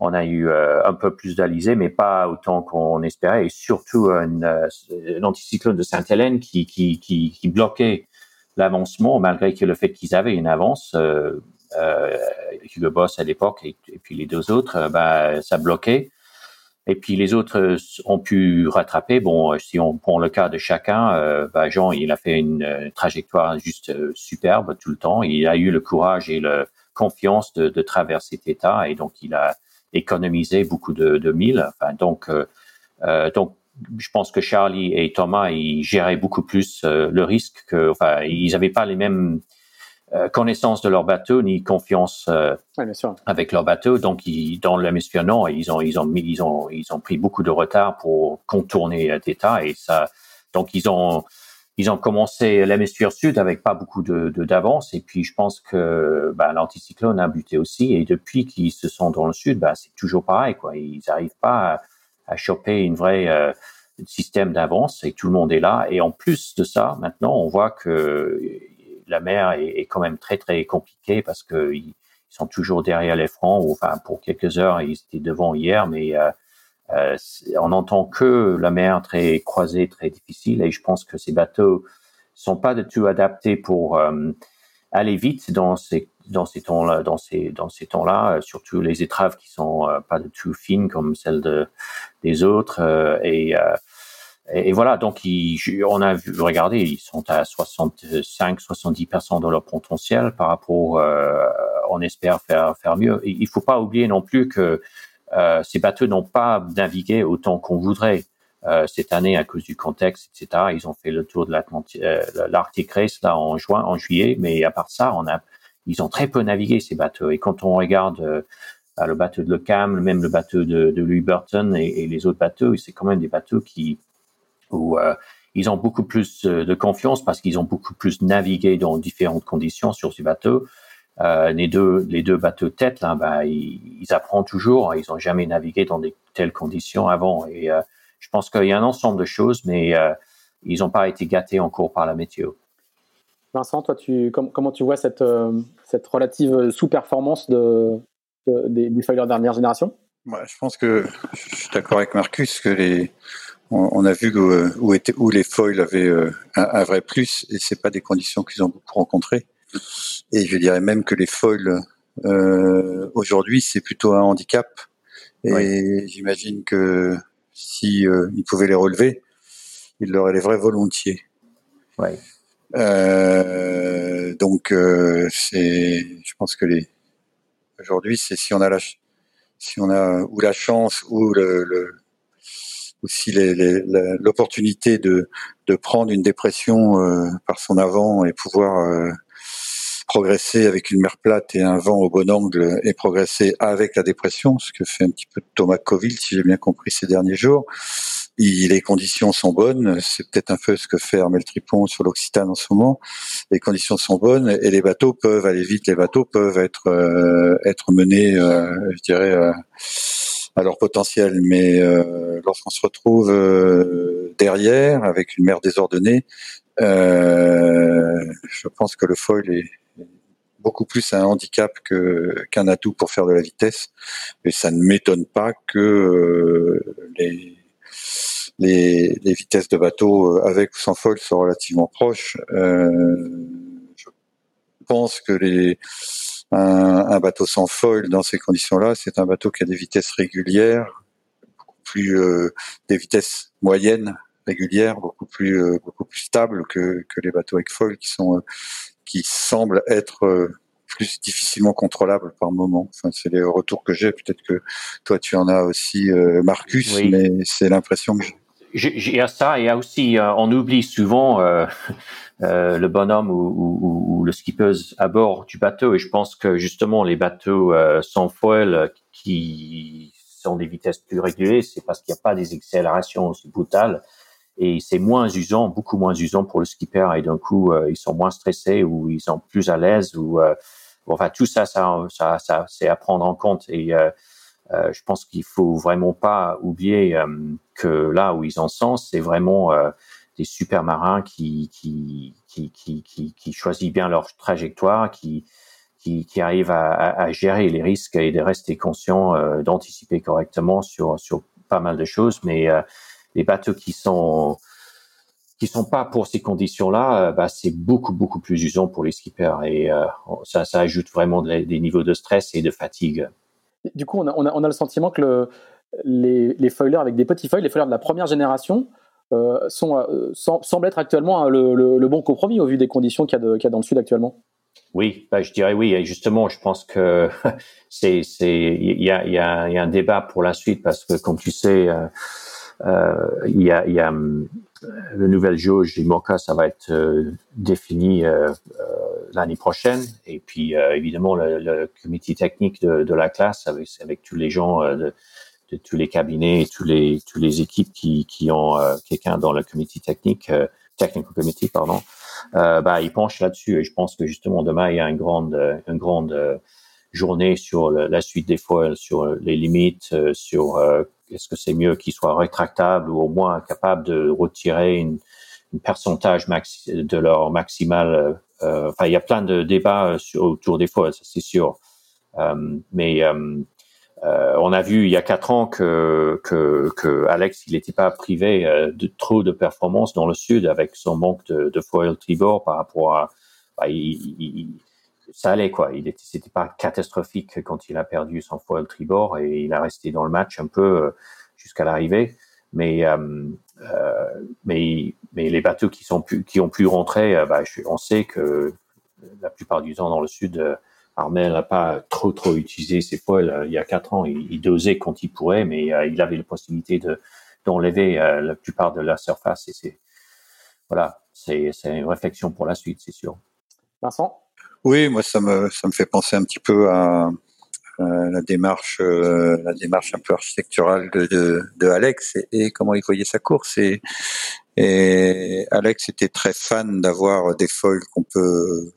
on a eu un peu plus d'alizés, mais pas autant qu'on espérait, et surtout un, un anticyclone de Sainte-Hélène qui, qui, qui, qui bloquait l'avancement, malgré que le fait qu'ils avaient une avance, euh, euh, Hugo Boss à l'époque et, puis les deux autres, euh, bah, ça bloquait. Et puis les autres ont pu rattraper. Bon, si on prend le cas de chacun, euh, bah, Jean, il a fait une, trajectoire juste superbe tout le temps. Il a eu le courage et la confiance de, traverser cet état et donc il a économisé beaucoup de, de milles. Enfin, donc, donc je pense que Charlie et Thomas ils géraient beaucoup plus euh, le risque que, enfin, ils n'avaient pas les mêmes euh, connaissances de leur bateau ni confiance euh, avec leur bateau. Donc, ils, dans l'hémisphère nord, ils ont, ils ont mis, ils ont, ils ont pris beaucoup de retard pour contourner d'état et ça. Donc, ils ont, ils ont commencé l'hémisphère sud avec pas beaucoup de d'avance et puis je pense que bah, l'anticyclone a buté aussi et depuis qu'ils se sont dans le sud, bah, c'est toujours pareil quoi. Ils n'arrivent pas à, à choper une vraie euh, système d'avance et tout le monde est là. Et en plus de ça, maintenant, on voit que la mer est, est quand même très très compliquée parce que ils, sont toujours derrière les francs. Ou, enfin, pour quelques heures, ils étaient devant hier, mais euh, euh, on entend que la mer très croisée, très difficile. Et je pense que ces bateaux sont pas du tout adaptés pour euh, aller vite dans ces dans ces temps-là, dans ces dans ces temps-là, euh, surtout les étraves qui sont euh, pas du tout fines comme celles de des autres euh, et et, voilà, donc ils, on a vu, regardez, ils sont à 65-70% de leur potentiel par rapport, euh, on espère faire faire mieux. Et il faut pas oublier non plus que euh, ces bateaux n'ont pas navigué autant qu'on voudrait. Euh, cette année à cause du contexte, etc. Ils ont fait le tour de l'Arctic Race là en juin, en juillet, mais à part ça, on a, ils ont très peu navigué ces bateaux. Et quand on regarde euh, bah, le bateau de Le Cam, même le bateau de, de Louis Burton et, et, les autres bateaux, c'est quand même des bateaux qui où euh, ils ont beaucoup plus de confiance parce qu'ils ont beaucoup plus navigué dans différentes conditions sur ces bateaux. Euh, les deux les deux bateaux tête là, bah, ils, ils apprennent toujours. Ils ont jamais navigué dans des telles conditions avant et je pense qu'il y a un ensemble de choses, mais euh, ils n'ont pas été gâtés encore par la météo. Vincent, toi, tu, comment tu vois cette, euh, cette relative sous-performance de, des, des foilers dernière génération? Je pense que je suis d'accord avec Marcus que les, on, a vu où, où, était, où les foils avaient euh, un, vrai plus et c'est pas des conditions qu'ils ont beaucoup rencontrées. Et je dirais même que les foils euh, aujourd'hui c'est plutôt un handicap. Et j'imagine que si euh, il pouvait les relever, il le relèverait volontiers. Ouais. Euh, donc euh, c'est, je pense que les aujourd'hui c'est si on a la si on a ou la chance ou le, le aussi l'opportunité de, de prendre une dépression euh, par son avant et pouvoir euh, progresser avec une mer plate et un vent au bon angle et progresser avec la dépression, ce que fait un petit peu Thomas Coville, si j'ai bien compris ces derniers jours. Les conditions sont bonnes, c'est peut-être un peu ce que fait Armel Tripon sur l'Occitane en ce moment. Les conditions sont bonnes et les bateaux peuvent aller vite, les bateaux peuvent être euh, être menés, euh, je dirais, euh, à leur potentiel. Mais lorsqu'on se retrouve derrière avec une mer désordonnée, je pense que le foil est, beaucoup plus un handicap que qu'un atout pour faire de la vitesse. Et ça ne m'étonne pas que euh, les, les, les vitesses de bateau euh, avec ou sans foil soient relativement proches. Euh, je pense que les un, un, bateau sans foil dans ces conditions-là, c'est un bateau qui a des vitesses régulières, beaucoup plus euh, des vitesses moyennes régulières, beaucoup plus euh, beaucoup plus stables que, que les bateaux avec foil qui sont qui semble être euh, plus difficilement contrôlable par moment. Enfin, c'est les retours que j'ai. Peut-être que toi, tu en as aussi, euh, Marcus, mais c'est l'impression que j'ai. Il y a ça, il y a aussi, euh, on oublie souvent euh, [laughs] euh, le bonhomme ou, ou, ou, le skipper à bord du bateau. Et je pense que justement, les bateaux sans foil qui sont des vitesses plus régulées, c'est parce qu'il n'y a pas des accélérations aussi brutales. Et c'est moins usant, beaucoup moins usant pour le skipper. Et d'un coup euh, ils sont moins stressés ou ils sont plus à l'aise ou euh, enfin tout ça ça ça, ça c'est à prendre en compte. Et euh, euh je pense qu'il faut vraiment pas oublier que là où ils en sont c'est vraiment des super marins qui qui qui qui qui, choisissent bien leur trajectoire qui qui, arrivent à, à, gérer les risques et de rester conscient d'anticiper correctement sur sur pas mal de choses mais les bateaux qui sont qui sont pas pour ces conditions-là, euh, bah, c'est beaucoup beaucoup plus usant pour les skippers et euh, ça, ça ajoute vraiment des niveaux de stress et de fatigue. Du coup, on a, le sentiment que le, les, les foilers avec des petits foils, les foilers de la première génération, euh, euh, semblent être actuellement hein, le, bon compromis au vu des conditions qu'il y, a dans le sud actuellement. Oui, bah, je dirais oui. Et justement, je pense que [laughs] c'est y a, un débat pour la suite parce que comme tu sais. Euh, il y a, il y a hum, le nouvel jauge du MOCA, ça va être euh, défini euh, l'année prochaine. Et puis, évidemment, le, comité technique de, la classe, avec, tous les gens de, tous les cabinets et tous les, tous les équipes qui, qui ont quelqu'un dans le comité technique, technical committee, pardon, euh, bah, ils penchent là-dessus. Et je pense que justement, demain, il y a une grande, une grande journée sur la suite des foils, sur les limites, sur est-ce que c'est mieux qu'ils soient rétractables ou au moins capables de retirer une, une pourcentage de leur maximal. Euh, euh, enfin, il y a plein de débats euh, sur, autour des fois, c'est sûr. Euh, mais euh, on a vu il y a quatre ans que, que, que Alex, il n'était pas privé de trop de performances dans le sud avec son manque de, de foil tribord par rapport à. Bah, il, il, ça allait quoi. Il était, c'était pas catastrophique quand il a perdu son foil tribord et il a resté dans le match un peu euh, jusqu'à l'arrivée. Mais mais mais les bateaux qui ont pu rentrer, bah, on sait que la plupart du temps dans le sud, Armel n'a pas trop trop utilisé ses foils. Il y a quatre ans, il, dosait quand il pourrait, mais il avait la possibilité de d'enlever la plupart de la surface. Et c'est voilà, c'est une réflexion pour la suite, c'est sûr. Vincent? Oui, moi ça me ça me fait penser un petit peu à la démarche euh, la démarche un peu architecturale de, de, Alex et, comment il voyait sa course. Et, et Alex était très fan d'avoir des foils qu'on peut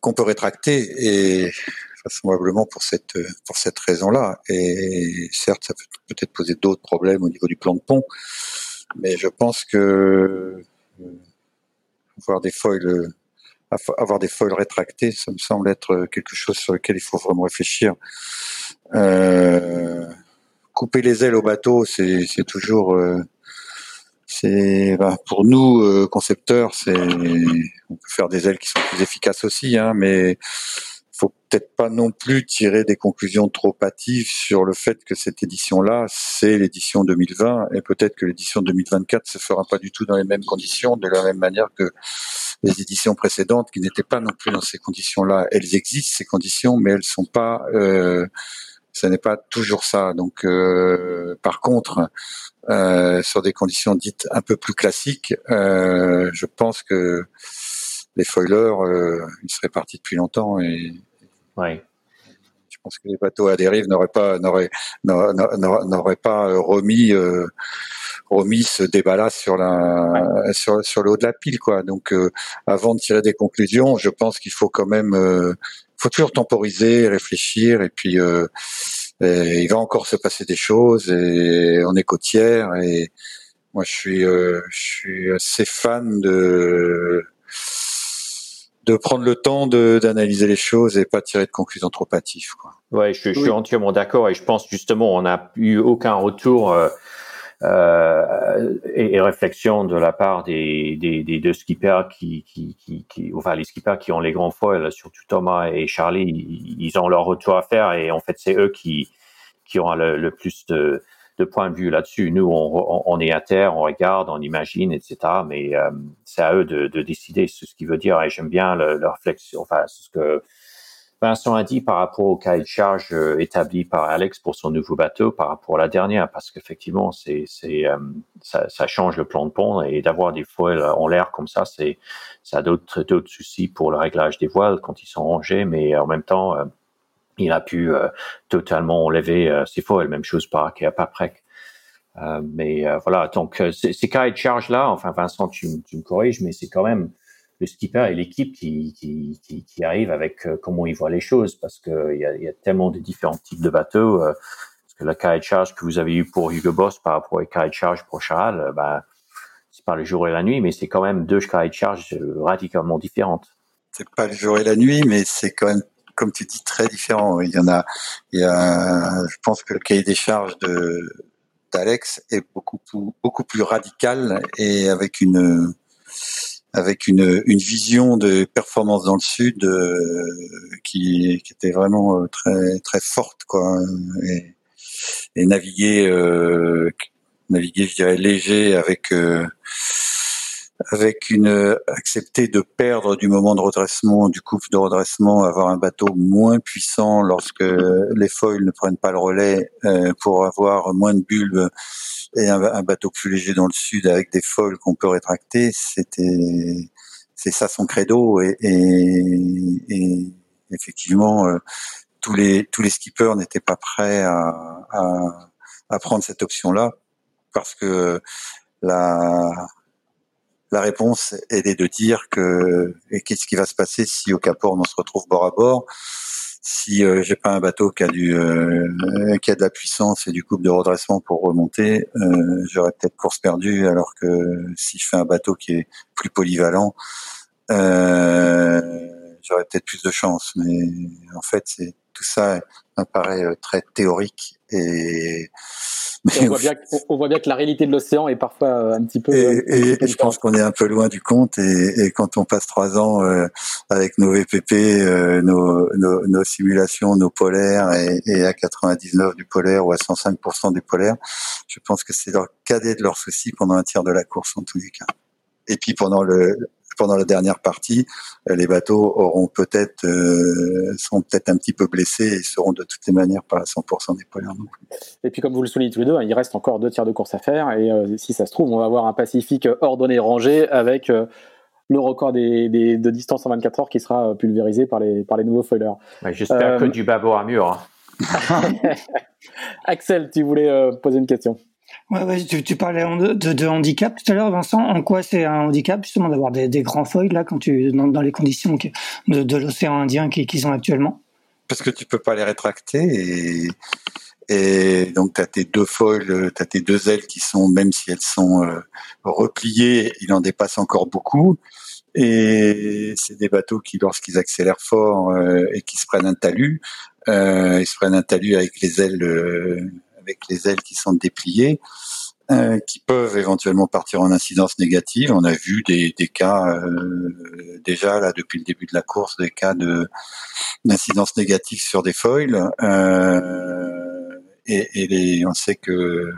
qu'on peut rétracter et vraisemblablement pour cette pour cette raison-là. Et certes ça peut peut-être poser d'autres problèmes au niveau du plan de pont mais je pense que avoir des foils avoir des foils rétractés, ça me semble être quelque chose sur lequel il faut vraiment réfléchir. Euh, couper les ailes au bateau, c'est toujours, euh, c'est bah, pour nous euh, concepteurs, c'est on peut faire des ailes qui sont plus efficaces aussi, hein, mais faut peut-être pas non plus tirer des conclusions trop hâtives sur le fait que cette édition-là, c'est l'édition 2020, et peut-être que l'édition 2024 se fera pas du tout dans les mêmes conditions, de la même manière que les éditions précédentes, qui n'étaient pas non plus dans ces conditions-là. Elles existent ces conditions, mais elles sont pas. Euh, ce n'est pas toujours ça. Donc, euh, par contre, euh, sur des conditions dites un peu plus classiques, euh, je pense que les foilers, euh, ils seraient partis depuis longtemps et, ouais. je pense que les bateaux à dérive n'auraient pas n'auraient n'auraient pas euh, remis euh, remis ce débat-là sur la sur sur le haut de la pile quoi. Donc euh, avant de tirer des conclusions, je pense qu'il faut quand même euh, faut toujours temporiser, réfléchir et puis euh, il va encore se passer des choses et on est côtière et moi je suis je suis assez fan de de prendre le temps d'analyser les choses et pas tirer de conclusions trop hâtives. Quoi. Ouais, je, je suis entièrement d'accord et je pense justement on n'a eu aucun retour euh, euh, et, et, réflexion de la part des, des, des deux skippers qui, qui, qui, qui, enfin les skippers qui ont les grands foils, surtout Thomas et Charlie, ils, ont leur retour à faire et en fait c'est eux qui qui ont le, le plus de de point de vue là-dessus. Nous, on, on, est à terre, on regarde, on imagine, etc. Mais euh, c'est à eux de, de décider ce, qui veut dire. Et j'aime bien le, leur réflexion, enfin, ce que Vincent a dit par rapport au cahier de charge euh, établi par Alex pour son nouveau bateau par rapport à la dernière, parce qu'effectivement, c'est, c'est, euh, ça, ça, change le plan de pont et d'avoir des foils en l'air comme ça, c'est, ça a d'autres, d'autres soucis pour le réglage des voiles quand ils sont rangés, mais en même temps, il a pu euh, totalement enlever euh, ses foils, même chose par Paprec. Euh, mais voilà, donc ces, cas de charge là, enfin Vincent, tu, tu me corriges, mais c'est quand même le skipper et l'équipe qui, qui, qui, qui arrivent avec comment ils voient les choses, parce que il y a, y a, tellement de différents types de bateaux. parce que le cas de charge que vous avez eu pour Hugo Boss par rapport au cas de charge pour Charles, ben c'est pas le jour et la nuit, mais c'est quand même deux cas de charge radicalement différentes. C'est pas le jour et la nuit, mais c'est quand même comme tu dis, très différent. Il y en a, il y a, je pense que le cahier des charges de d'Alex est beaucoup plus, beaucoup plus radical et avec une avec une, une vision de performance dans le sud euh, qui, qui était vraiment euh, très très forte quoi et, et naviguer euh, naviguer je dirais léger avec euh, avec une accepter de perdre du moment de redressement, du couple de redressement, avoir un bateau moins puissant lorsque les foils ne prennent pas le relais euh, pour avoir moins de bulbes et un, bateau plus léger dans le sud avec des foils qu'on peut rétracter, c'était c'est ça son credo et, et, et effectivement euh, tous les tous les skippers n'étaient pas prêts à, à, à prendre cette option là parce que la la réponse, est de dire que qu'est-ce qui va se passer si au Cap Horn on se retrouve bord à bord? Si euh, j'ai pas un bateau qui a du euh, qui a de la puissance et du couple de redressement pour remonter, euh, j'aurais peut-être course perdue. Alors que si je fais un bateau qui est plus polyvalent, euh, j'aurais peut-être plus de chance. Mais en fait, c'est tout ça apparaît très théorique et on, voit bien, on, voit bien, que la réalité de l'océan est parfois euh, un petit peu. Et, euh, et, je pense qu'on est un peu loin du compte. Et, et quand on passe trois ans euh, avec nos VPP, nos, nos, nos, simulations, nos polaires, et, à 99 du polaire ou à 105% du polaire, je pense que c'est leur cadet de leurs soucis pendant un tiers de la course en tous les cas. Et puis pendant le, pendant la dernière partie, euh, les bateaux auront peut-être euh, seront peut-être un petit peu blessés et seront de toutes les manières pas à 100% des non Et puis comme vous le soulignez tous les deux, hein, il reste encore deux tiers de course à faire et euh, si ça se trouve, on va avoir un Pacifique ordonné rangé avec le record des, de distance en 24 heures qui sera pulvérisé par les, par les nouveaux foilers. J'espère que du babo à mur. Hein. [laughs] Axel, tu voulais poser une question Ouais, tu, parlais de, handicap tout à l'heure, Vincent. En quoi c'est un handicap justement d'avoir des, grands foils là, quand tu dans, les conditions de, l'océan Indien qu'ils ont actuellement? Parce que tu peux pas les rétracter et, donc tu as tes deux foils, tu as tes deux ailes qui sont, même si elles sont euh, repliées, il en dépasse encore beaucoup. Et c'est des bateaux qui, lorsqu'ils accélèrent fort euh, et qui se prennent un talus, euh, ils se prennent un talus avec les ailes avec les ailes qui sont dépliées, euh, qui peuvent éventuellement partir en incidence négative. On a vu des, cas euh, déjà là depuis le début de la course, des cas de d'incidence négative sur des foils. Euh, et, on sait que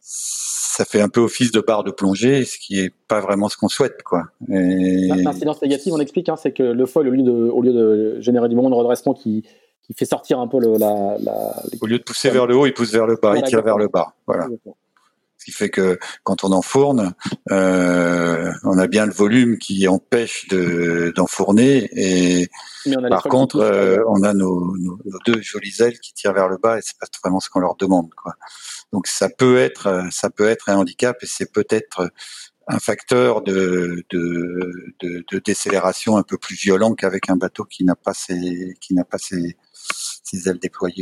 ça fait un peu office de barre de plongée, ce qui est pas vraiment ce qu'on souhaite, quoi. L'incidence négative, on explique, hein, c'est que le foil, au lieu de, au lieu de générer du moment de redressement qui, il fait sortir un peu le, la, Au lieu de pousser vers le haut, il pousse vers le bas, il tire vers le bas. Voilà. Ce qui fait que quand on enfourne, euh, on a bien le volume qui empêche de, d'enfourner. Et par contre, euh, on a nos, nos, deux jolies ailes qui tirent vers le bas et c'est pas vraiment ce qu'on leur demande. Quoi. Donc ça peut être, ça peut être un handicap et c'est peut-être un facteur de, de, de, de, décélération un peu plus violent qu'avec un bateau qui n'a pas ses, qui n'a pas ses,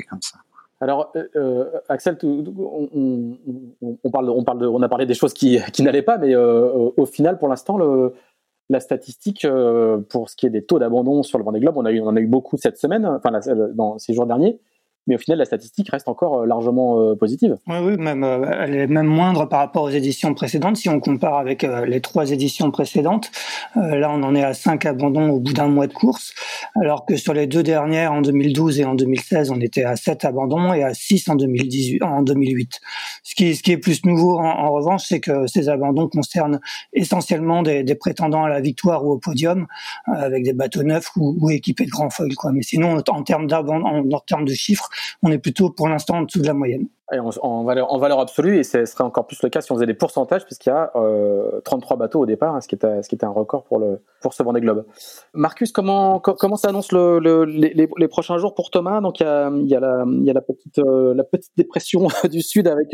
comme ça. Alors, euh, euh Axel, on, on, parle, on, a parlé des choses qui, n'allaient pas, mais euh, au final, pour l'instant, la statistique pour ce qui est des taux d'abandon sur le Vendée Globe, on a eu, on a eu beaucoup cette semaine, enfin dans ces jours derniers mais au final, la statistique reste encore euh, largement euh, positive. Oui, oui, même, euh, elle est même moindre par rapport aux éditions précédentes. Si on compare avec les trois éditions précédentes, là, on en est à cinq abandons au bout d'un mois de course, alors que sur les deux dernières, en 2012 et en 2016, on était à sept abandons et à six en 2018, en 2008. Ce qui, ce qui est plus nouveau, en, revanche, c'est que ces abandons concernent essentiellement des, prétendants à la victoire ou au podium, avec des bateaux neufs ou, équipés de grands foils, quoi. Mais sinon, en termes d'abandon, en termes de chiffres, on est plutôt pour l'instant en dessous de la moyenne. en, valeur, en valeur absolue, et ce serait encore plus le cas si on faisait des pourcentages, puisqu'il y a 33 euh, bateaux au départ, hein, ce, qui était, ce qui était un record pour, le, pour ce Vendée Globe. Marcus, comment, comment s'annonce le, les, prochains jours pour Thomas? Donc il y a, il y a, la, il y a la, petite, euh, la petite dépression [laughs] du Sud avec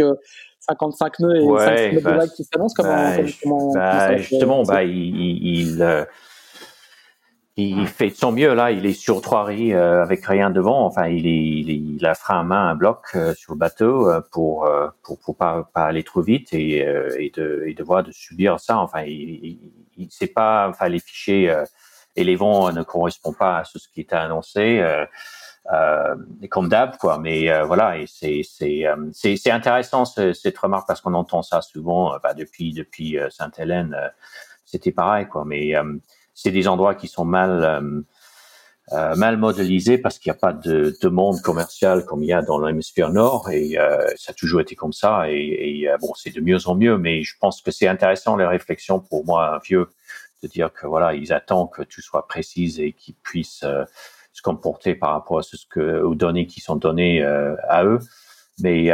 55 euh, nœuds et ouais, 5 bah, qui s'annoncent. Comment, bah, comment, bah, justement, bah, il, il il fait de son mieux là. Il est sur trois riz euh, avec rien devant. Enfin, il, est, il, il, a frein à main, un bloc euh, sur le bateau euh, pour, pour pour pas pas aller trop vite et, et de et devoir de subir ça. Enfin, il, il, sait pas. Enfin, les fichiers et les vents ne correspondent pas à ce qui était annoncé. Euh, comme d'hab quoi mais voilà et c'est c'est c'est c'est intéressant cette remarque parce qu'on entend ça souvent bah, depuis depuis Sainte-Hélène c'était pareil quoi mais c'est des endroits qui sont mal euh, euh, mal modélisés parce qu'il n'y a pas de, de, monde commercial comme il y a dans l'hémisphère nord et euh, ça a toujours été comme ça et, et bon c'est de mieux en mieux mais je pense que c'est intéressant les réflexions pour moi un vieux de dire que voilà ils attendent que tout soit précis et qu'ils puissent se comporter par rapport à ce que aux données qui sont données à eux. Mais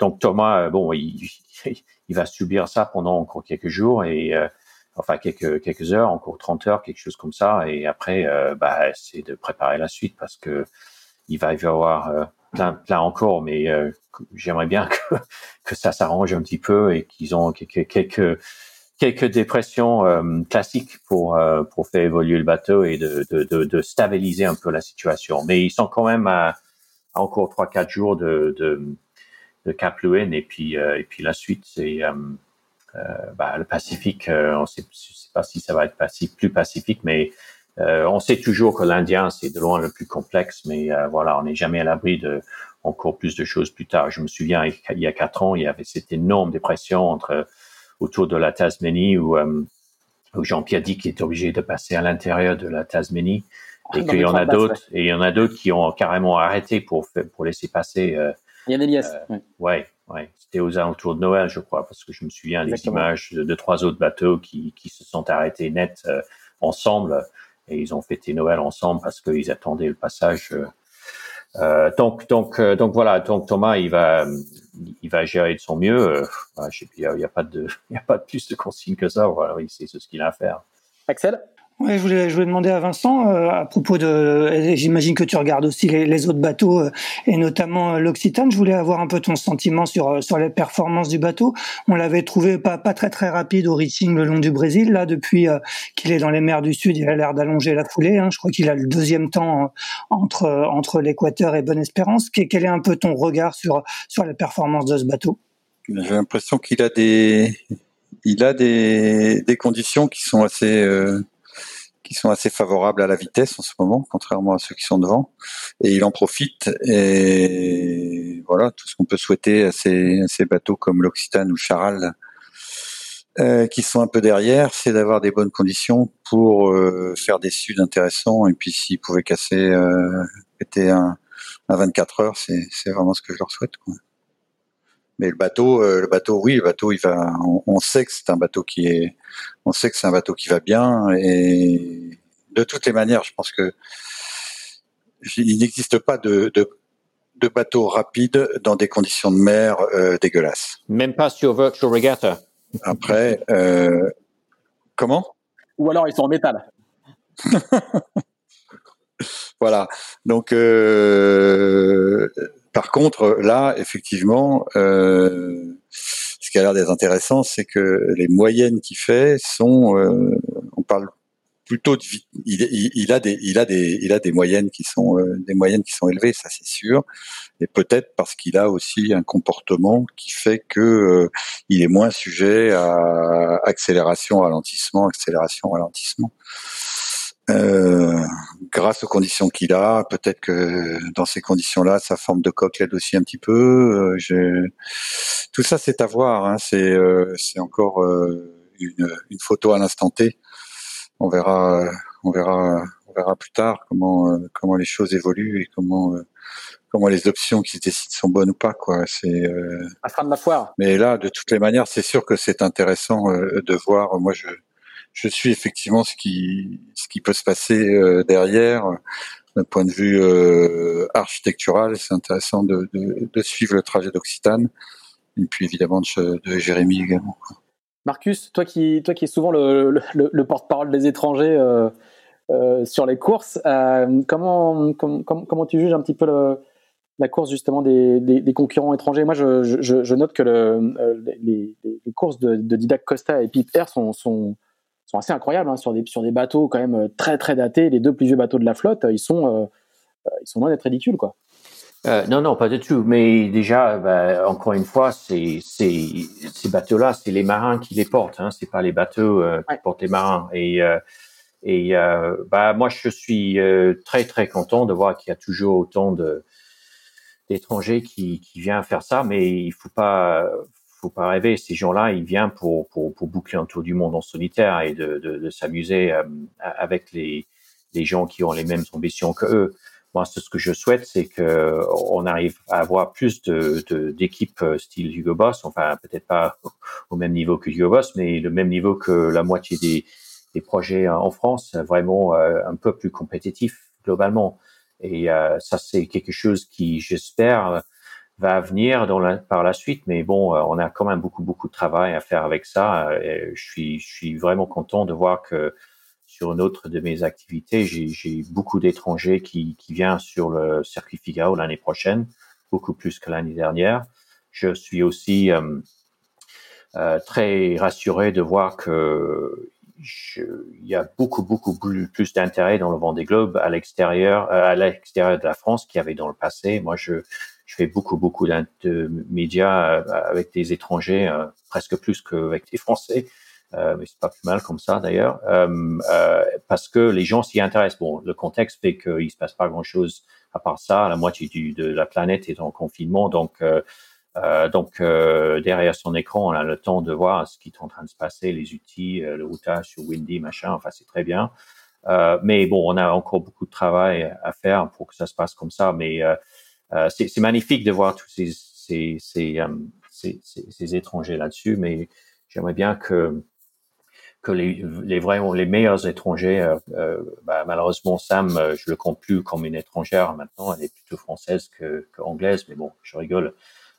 donc Thomas bon il, [laughs] il va subir ça pendant encore quelques jours et enfin quelques quelques heures, encore 30 heures, quelque chose comme ça. Et après, euh, bah, c'est de préparer la suite parce que il va y avoir euh, plein, plein encore, mais euh, j'aimerais bien [laughs] que, ça s'arrange un petit peu et qu'ils ont quelques quelques quelques dépressions classiques pour pour faire évoluer le bateau et de, de, de, stabiliser un peu la situation. Mais ils sont quand même à, encore trois quatre jours de de, de Cap Lewin et puis et puis la suite c'est bah, le Pacifique, euh, on ne sait pas si ça va être plus pacifique, mais on sait toujours que l'Indien c'est de loin le plus complexe, mais voilà, on n'est jamais à l'abri de encore plus de choses plus tard. Je me souviens, il y a quatre ans, il y avait cette énorme dépression entre autour de la Tasmanie où, Jean-Pierre dit qu'il est obligé de passer à l'intérieur de la Tasmanie et ah, qu'il y en a d'autres et il y en a d'autres qui ont carrément arrêté pour pour laisser passer. il y a Elias. ouais. Ouais, C'était aux alentours de Noël, je crois, parce que je me souviens des images de, trois autres bateaux qui, qui se sont arrêtés net ensemble et ils ont fêté Noël ensemble parce qu'ils attendaient le passage. Euh, euh, donc, donc, euh, donc voilà. Donc Thomas, il va, il va gérer de son mieux. il n'y a, pas de, [laughs] il y a pas de plus de consignes que ça. Voilà, il sait ce qu'il a à faire. Axel? Je voulais, demander à Vincent euh, à propos de. J'imagine que tu regardes aussi les, autres bateaux euh, et notamment euh, l'Occitane. Je voulais avoir un peu ton sentiment sur sur les performances du bateau. On l'avait trouvé pas pas très très rapide au reaching le long du Brésil. Là, depuis qu'il est dans les mers du Sud, il a l'air d'allonger la foulée. Hein. Je crois qu'il a le deuxième temps entre entre l'Équateur et Bonne-Espérance. Quel est un peu ton regard sur sur les performances de ce bateau? J'ai l'impression qu'il a des il a des, des conditions qui sont assez qui sont assez favorables à la vitesse en ce moment, contrairement à ceux qui sont devant. Et il en profite. Et voilà, tout ce qu'on peut souhaiter à ces, ces bateaux comme l'Occitane ou Charal, euh, qui sont un peu derrière, c'est d'avoir des bonnes conditions pour euh, faire des suds intéressants. Et puis s'ils pouvaient casser, euh, péter un, un 24 heures, c'est vraiment ce que je leur souhaite. Quoi. Mais le bateau, euh, le bateau, oui, le bateau, il va. On, sait que c'est un bateau qui est. On sait que c'est un bateau qui va bien et de toutes les manières, je pense que il n'existe pas de, de, de, bateau rapide dans des conditions de mer euh, dégueulasses. Même pas sur Virtual Regatta. Après, euh, comment? Ou alors ils sont en métal. [laughs] voilà. Donc euh, par contre, là, effectivement, euh, ce qui a l'air d'être intéressant, c'est que les moyennes qu'il fait sont, euh, on parle plutôt de, il, il, a des, il a des, il a des moyennes qui sont, euh, des moyennes qui sont élevées, ça c'est sûr, et peut-être parce qu'il a aussi un comportement qui fait que il est moins sujet à accélération, ralentissement, accélération, ralentissement. Euh, grâce aux conditions qu'il a, peut-être que dans ces conditions-là, sa forme de coque l'aide aussi un petit peu. Euh, tout ça, c'est à voir. Hein. C'est euh, encore une, une, photo à l'instant T. On verra, on verra, on verra plus tard comment comment les choses évoluent et comment comment les options qui se décident sont bonnes ou pas. Quoi. C'est euh... à fin de la foire. Mais là, de toutes les manières, c'est sûr que c'est intéressant de voir. Moi, je je suis effectivement ce qui ce qui peut se passer euh, derrière d'un point de vue euh, architectural. C'est intéressant de, de, suivre le trajet d'Occitane et puis évidemment de, Jérémy également. Marcus, toi qui toi qui es souvent le, le, le porte-parole des étrangers euh, sur les courses, euh, comment, comment tu juges un petit peu la course justement des, des, concurrents étrangers? Moi, je, je, note que le, les, les, courses de, Didac Costa et Pip Air sont, sont assez incroyables hein, sur des sur des bateaux quand même euh, très très datés. Les deux plus vieux bateaux de la flotte, ils sont euh, euh, ils sont loin d'être ridicules quoi. Euh, non, non, pas du tout. Mais déjà, bah, encore une fois, c'est, c'est, ces bateaux-là, c'est les marins qui les portent. Hein, c'est pas les bateaux euh, qui portent les marins. Et, euh, et bah, moi, je suis très très content de voir qu'il y a toujours autant de d'étrangers qui, qui viennent faire ça. Mais il faut pas, faut pas rêver. Ces gens-là, ils viennent pour, pour, pour boucler un tour du monde en solitaire et de, de, de s'amuser euh, avec les, les gens qui ont les mêmes ambitions que eux. Moi, ce que je souhaite, c'est que on arrive à avoir plus de, d'équipes euh, style Hugo Boss. Enfin, peut-être pas [laughs] au même niveau que Hugo Boss, mais le même niveau que la moitié des, des projets en France, vraiment euh, un peu plus compétitif globalement. Et ça, c'est quelque chose qui, j'espère, va venir par la suite. Mais bon, euh, on a quand même beaucoup, beaucoup de travail à faire avec ça. Euh, je suis, je suis vraiment content de voir que sur une autre de mes activités, j'ai beaucoup d'étrangers qui, qui viennent sur le circuit Figaro l'année prochaine, beaucoup plus que l'année dernière. Je suis aussi euh, très rassuré de voir que il y a beaucoup, beaucoup plus, plus d'intérêt dans le Vendée Globe à l'extérieur, à l'extérieur de la France qu'il y avait dans le passé. Moi, je, je fais beaucoup, beaucoup de médias euh, avec des étrangers, euh, presque plus qu'avec des Français. Euh, mais c'est pas plus mal comme ça d'ailleurs, euh, parce que les gens s'y intéressent. Bon, le contexte fait qu'il se passe pas grand-chose à part ça. La moitié du, de la planète est en confinement, donc donc derrière son écran, on a le temps de voir ce qui est en train de se passer, les outils, le routage sur Windy, machin. Enfin, c'est très bien. mais bon, on a encore beaucoup de travail à faire pour que ça se passe comme ça. Mais c'est magnifique de voir tous ces ces, ces, ces, ces étrangers là-dessus. Mais j'aimerais bien que que les, les vraiment les meilleurs étrangers, euh, euh, bah, malheureusement Sam, euh, je le compte plus comme une étrangère maintenant, elle est plutôt française que, anglaise, mais bon, je rigole.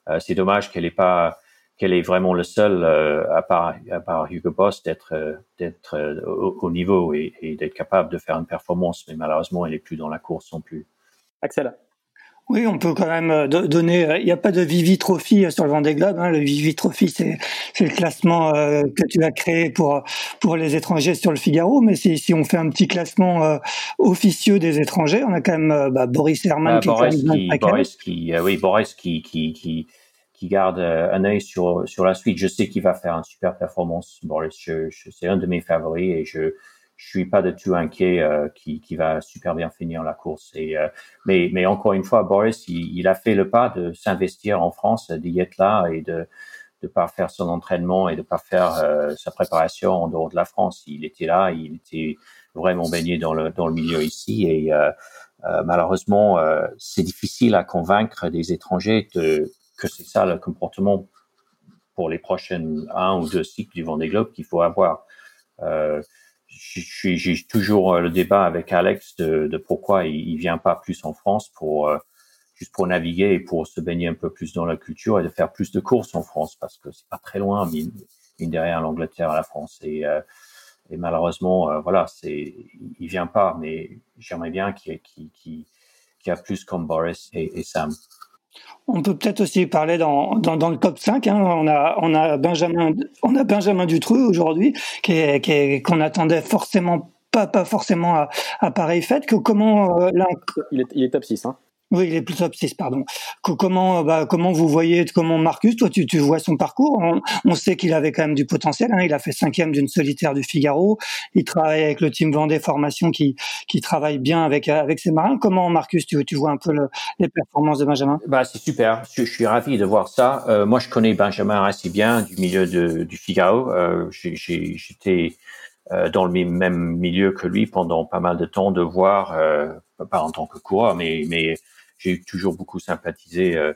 Euh, c'est dommage qu'elle est pas qu'elle est vraiment le seul à part à part Hugo Boss d'être d'être au, au, niveau et, et d'être capable de faire une performance, mais malheureusement elle est plus dans la course non plus. Axel. Oui, on peut quand même euh, donner. Euh, il n'y a pas de Vivi Trophy euh, sur le Vendée Globe. Hein. Le Vivi Trophy, c'est le classement que tu as créé pour pour les étrangers sur le Figaro. Mais si, si on fait un petit classement officieux des étrangers, on a quand même bah, Boris Herman qui, Boris, qui, Boris qui oui, Boris qui qui qui qui garde un œil sur sur la suite. Je sais qu'il va faire une super performance. Boris, je, je c'est un de mes favoris et je je suis pas du tout inquiet euh, qui, qui va super bien finir la course. Et, euh, mais, mais encore une fois, Boris, il, il a fait le pas de s'investir en France, d'y être là et de de pas faire son entraînement et de pas faire euh, sa préparation en dehors de la France. Il était là, il était vraiment baigné dans le dans le milieu ici et euh, euh, malheureusement, c'est difficile à convaincre des étrangers de, que c'est ça le comportement pour les prochaines un ou deux cycles du Vendée Globe qu'il faut avoir. Euh, j'ai toujours euh, le débat avec Alex de, pourquoi il, il, vient pas plus en France pour euh, juste pour naviguer et pour se baigner un peu plus dans la culture et de faire plus de courses en France parce que c'est pas très loin mine, mine derrière l'Angleterre à la France et, euh, et malheureusement euh, voilà c'est il vient pas mais j'aimerais bien qu'il qu qu y a plus comme Boris et Sam. On peut peut-être aussi parler dans, dans, dans, le top 5. Hein. On, a, on, a Benjamin, on a Benjamin Dutreux aujourd'hui, qu'on qui qui attendait forcément pas, pas forcément à, à pareille fête. Que comment, euh, il, est, il est top 6. Hein. Oui, plus top 6, pardon. Comment, bah, comment vous voyez, comment Marcus, toi, tu, vois son parcours? On, sait qu'il avait quand même du potentiel. Hein. Il a fait cinquième d'une solitaire du Figaro. Il travaille avec le team Vendée Formation qui, travaille bien avec, ses marins. Comment, Marcus, tu, vois un peu le, les performances de Benjamin? Bah, C'est super. Je, suis ravi de voir ça. Euh, moi, je connais Benjamin assez bien du milieu du Figaro. Euh, J'étais euh, dans le même milieu que lui pendant pas mal de temps de voir, pas en tant que coureur, mais j'ai toujours beaucoup sympathisé. Euh,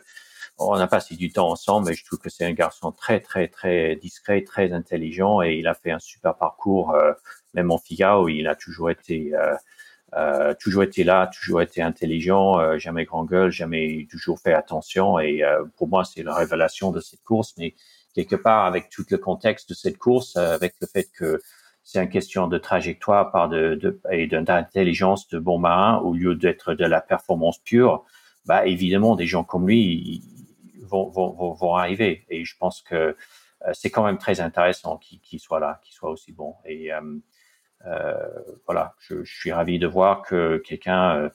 on a passé du temps ensemble, et je trouve que c'est un garçon très, très, très discret, très intelligent, et il a fait un super parcours, euh, même en Figaro, il a toujours été, euh, toujours été là, toujours été intelligent, jamais grand gueule, jamais toujours fait attention, et pour moi, c'est la révélation de cette course, mais quelque part, avec tout le contexte de cette course, avec le fait que c'est une question de trajectoire par de, et d'intelligence de bon marin au lieu d'être de la performance pure bah évidemment des gens comme lui vont, vont, vont arriver. Et je pense que euh, c'est quand même très intéressant qu'il qu soit là, qu'il soit aussi bon. Et euh, euh, voilà, je, suis ravi de voir que quelqu'un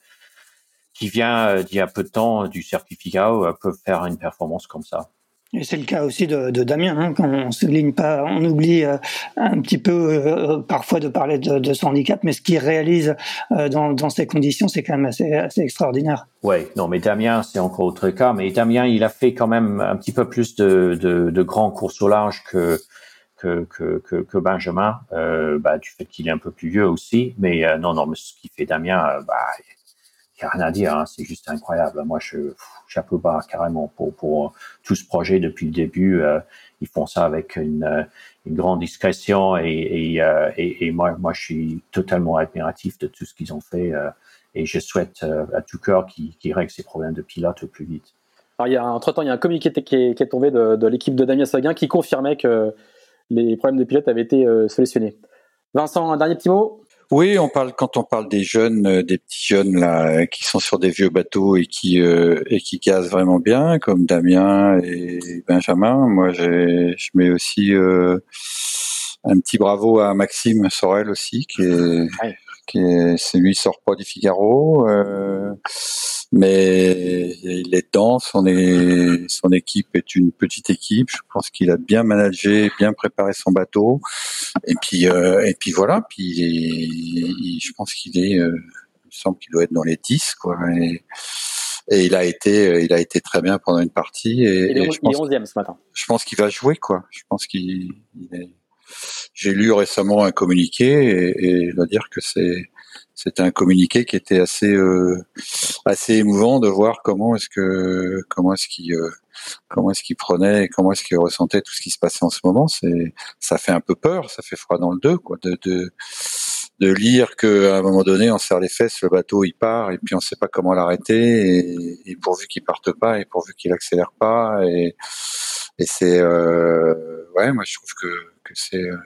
qui vient d'il y a peu de temps du certificat peut faire une performance comme ça. C'est le cas aussi de, Damien, hein, quand on souligne pas, on oublie euh, un petit peu euh, parfois de parler de, de, son handicap, mais ce qu'il réalise euh, dans, dans, ces conditions, c'est quand même assez, assez extraordinaire. Oui, non, mais Damien, c'est encore autre cas. Mais Damien, il a fait quand même un petit peu plus de, de, grands courses au large que que, que, que, que Benjamin, euh, bah, du fait qu'il est un peu plus vieux aussi. Mais euh, non, non, mais ce qui fait Damien, bah, a rien à dire, hein, c'est juste incroyable. Moi, je chapeau bas carrément pour, pour tout ce projet depuis le début. Euh, ils font ça avec une, euh, grande discrétion et, euh, moi, moi, je suis totalement admiratif de tout ce qu'ils ont fait euh, et je souhaite euh, à tout cœur qu'ils qu règlent ces problèmes de pilote au plus vite. Alors, il y a, entre-temps, il y a un communiqué qui est, qui tombé de, de l'équipe de Damien Seguin qui confirmait que les problèmes de pilote avaient été solutionnés. Vincent, un dernier petit mot? Oui, on parle quand on parle des jeunes, euh, des petits jeunes là qui sont sur des vieux bateaux et qui euh, et qui cassent vraiment bien, comme Damien et Benjamin. Moi, je mets aussi euh, un petit bravo à Maxime Sorel aussi, qui est, ouais. qui est, c'est lui sort pas du Figaro. Euh, mais il est dedans. Son, son équipe est une petite équipe. Je pense qu'il a bien managé, bien préparé son bateau. Et puis, euh, et puis voilà. Puis, je pense qu'il est, euh, il me semble qu'il doit être dans les 10, quoi. Et, et il a été, il a été très bien pendant une partie. Et, il est, je pense, 11e ce matin. Je pense qu'il va jouer, quoi. Je pense qu'il est... J'ai lu récemment un communiqué et, et il doit dire que c'est c'était un communiqué qui était assez euh, assez émouvant de voir comment est-ce que comment est-ce qu'il euh, comment est-ce qu'il prenait comment est-ce qu'il ressentait tout ce qui se passait en ce moment. C'est ça fait un peu peur ça fait froid dans le deux quoi de de, de lire que à un moment donné on serre les fesses le bateau il part et puis on sait pas comment l'arrêter et, et, pourvu qu'il parte pas et pourvu qu'il accélère pas et et c'est euh, ouais moi je trouve que que c'est euh,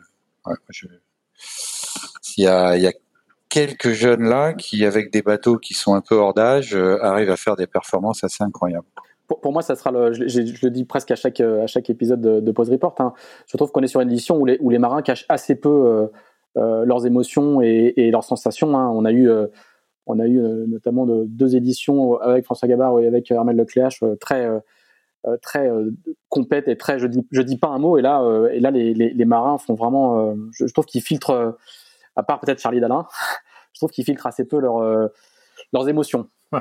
ouais, je il y a, il y a quelques jeunes là qui, avec des bateaux qui sont un peu hors d'âge, euh, arrivent à faire des performances assez incroyables. Pour, moi, ça sera je, le dis presque à chaque, à chaque épisode de, de Pause Report. Hein. Je trouve qu'on est sur une édition où les, où les marins cachent assez peu euh, euh, leurs émotions et, et leurs sensations. Hein. On a eu, euh, on a eu euh, notamment de, deux éditions avec François Gabard et avec Armel Lecléache très, très compètes et très, je dis, je dis pas un mot. Et là, et là, les, les, marins font vraiment, je trouve qu'ils filtrent à part peut-être Charlie Dalin, [laughs] je trouve qu'ils filtrent assez peu leur, euh, leurs émotions. [laughs]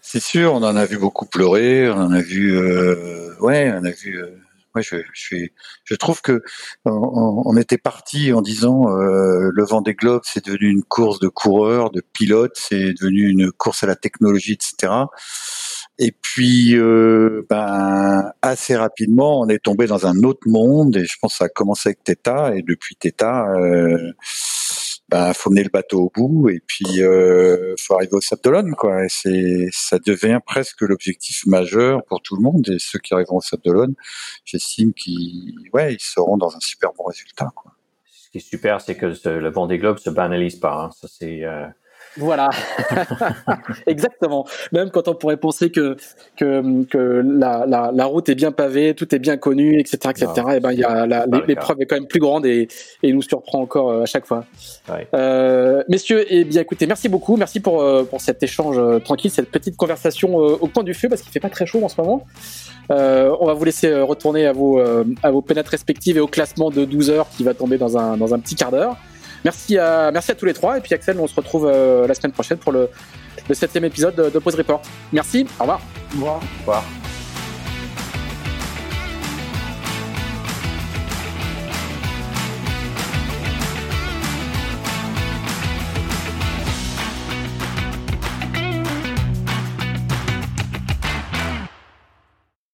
C'est sûr, on en a vu beaucoup pleurer, on en a vu, euh, ouais, on a vu. Euh, je, je, trouve que on, était parti en disant euh, le vent des globes, c'est devenu une course de coureurs, de pilotes, c'est devenu une course à la technologie, etc. Et puis, euh, ben, assez rapidement, on est tombé dans un autre monde. Et je pense que ça a commencé avec Theta. Et depuis Theta, ben faut mener le bateau au bout et puis euh, faut arriver au Sable quoi. Et c'est ça devient presque l'objectif majeur pour tout le monde et ceux qui arriveront au Sable j'estime qu'ils ouais ils seront dans un super bon résultat quoi. Ce qui est super, c'est que le vent des globes se banalise pas. Hein. Ça c'est euh, voilà, [laughs] exactement. Même quand on pourrait penser que que, que la, la, la, route est bien pavée, tout est bien connu, etc., etc. et eh ben il y a l'épreuve est quand même plus grande et, et nous surprend encore euh, à chaque fois. Ouais. Euh, messieurs, et eh bien écoutez, merci beaucoup, merci pour euh, pour cet échange euh, tranquille, cette petite conversation au coin du feu parce qu'il fait pas très chaud en ce moment. on va vous laisser retourner à vos à vos pénates respectives et au classement de 12 heures qui va tomber dans un dans un petit quart d'heure. Merci à, merci à tous les trois. Et puis Axel, on se retrouve euh, la semaine prochaine pour le, le septième épisode de, de Pause Report. Merci, au revoir. Au revoir. Au revoir.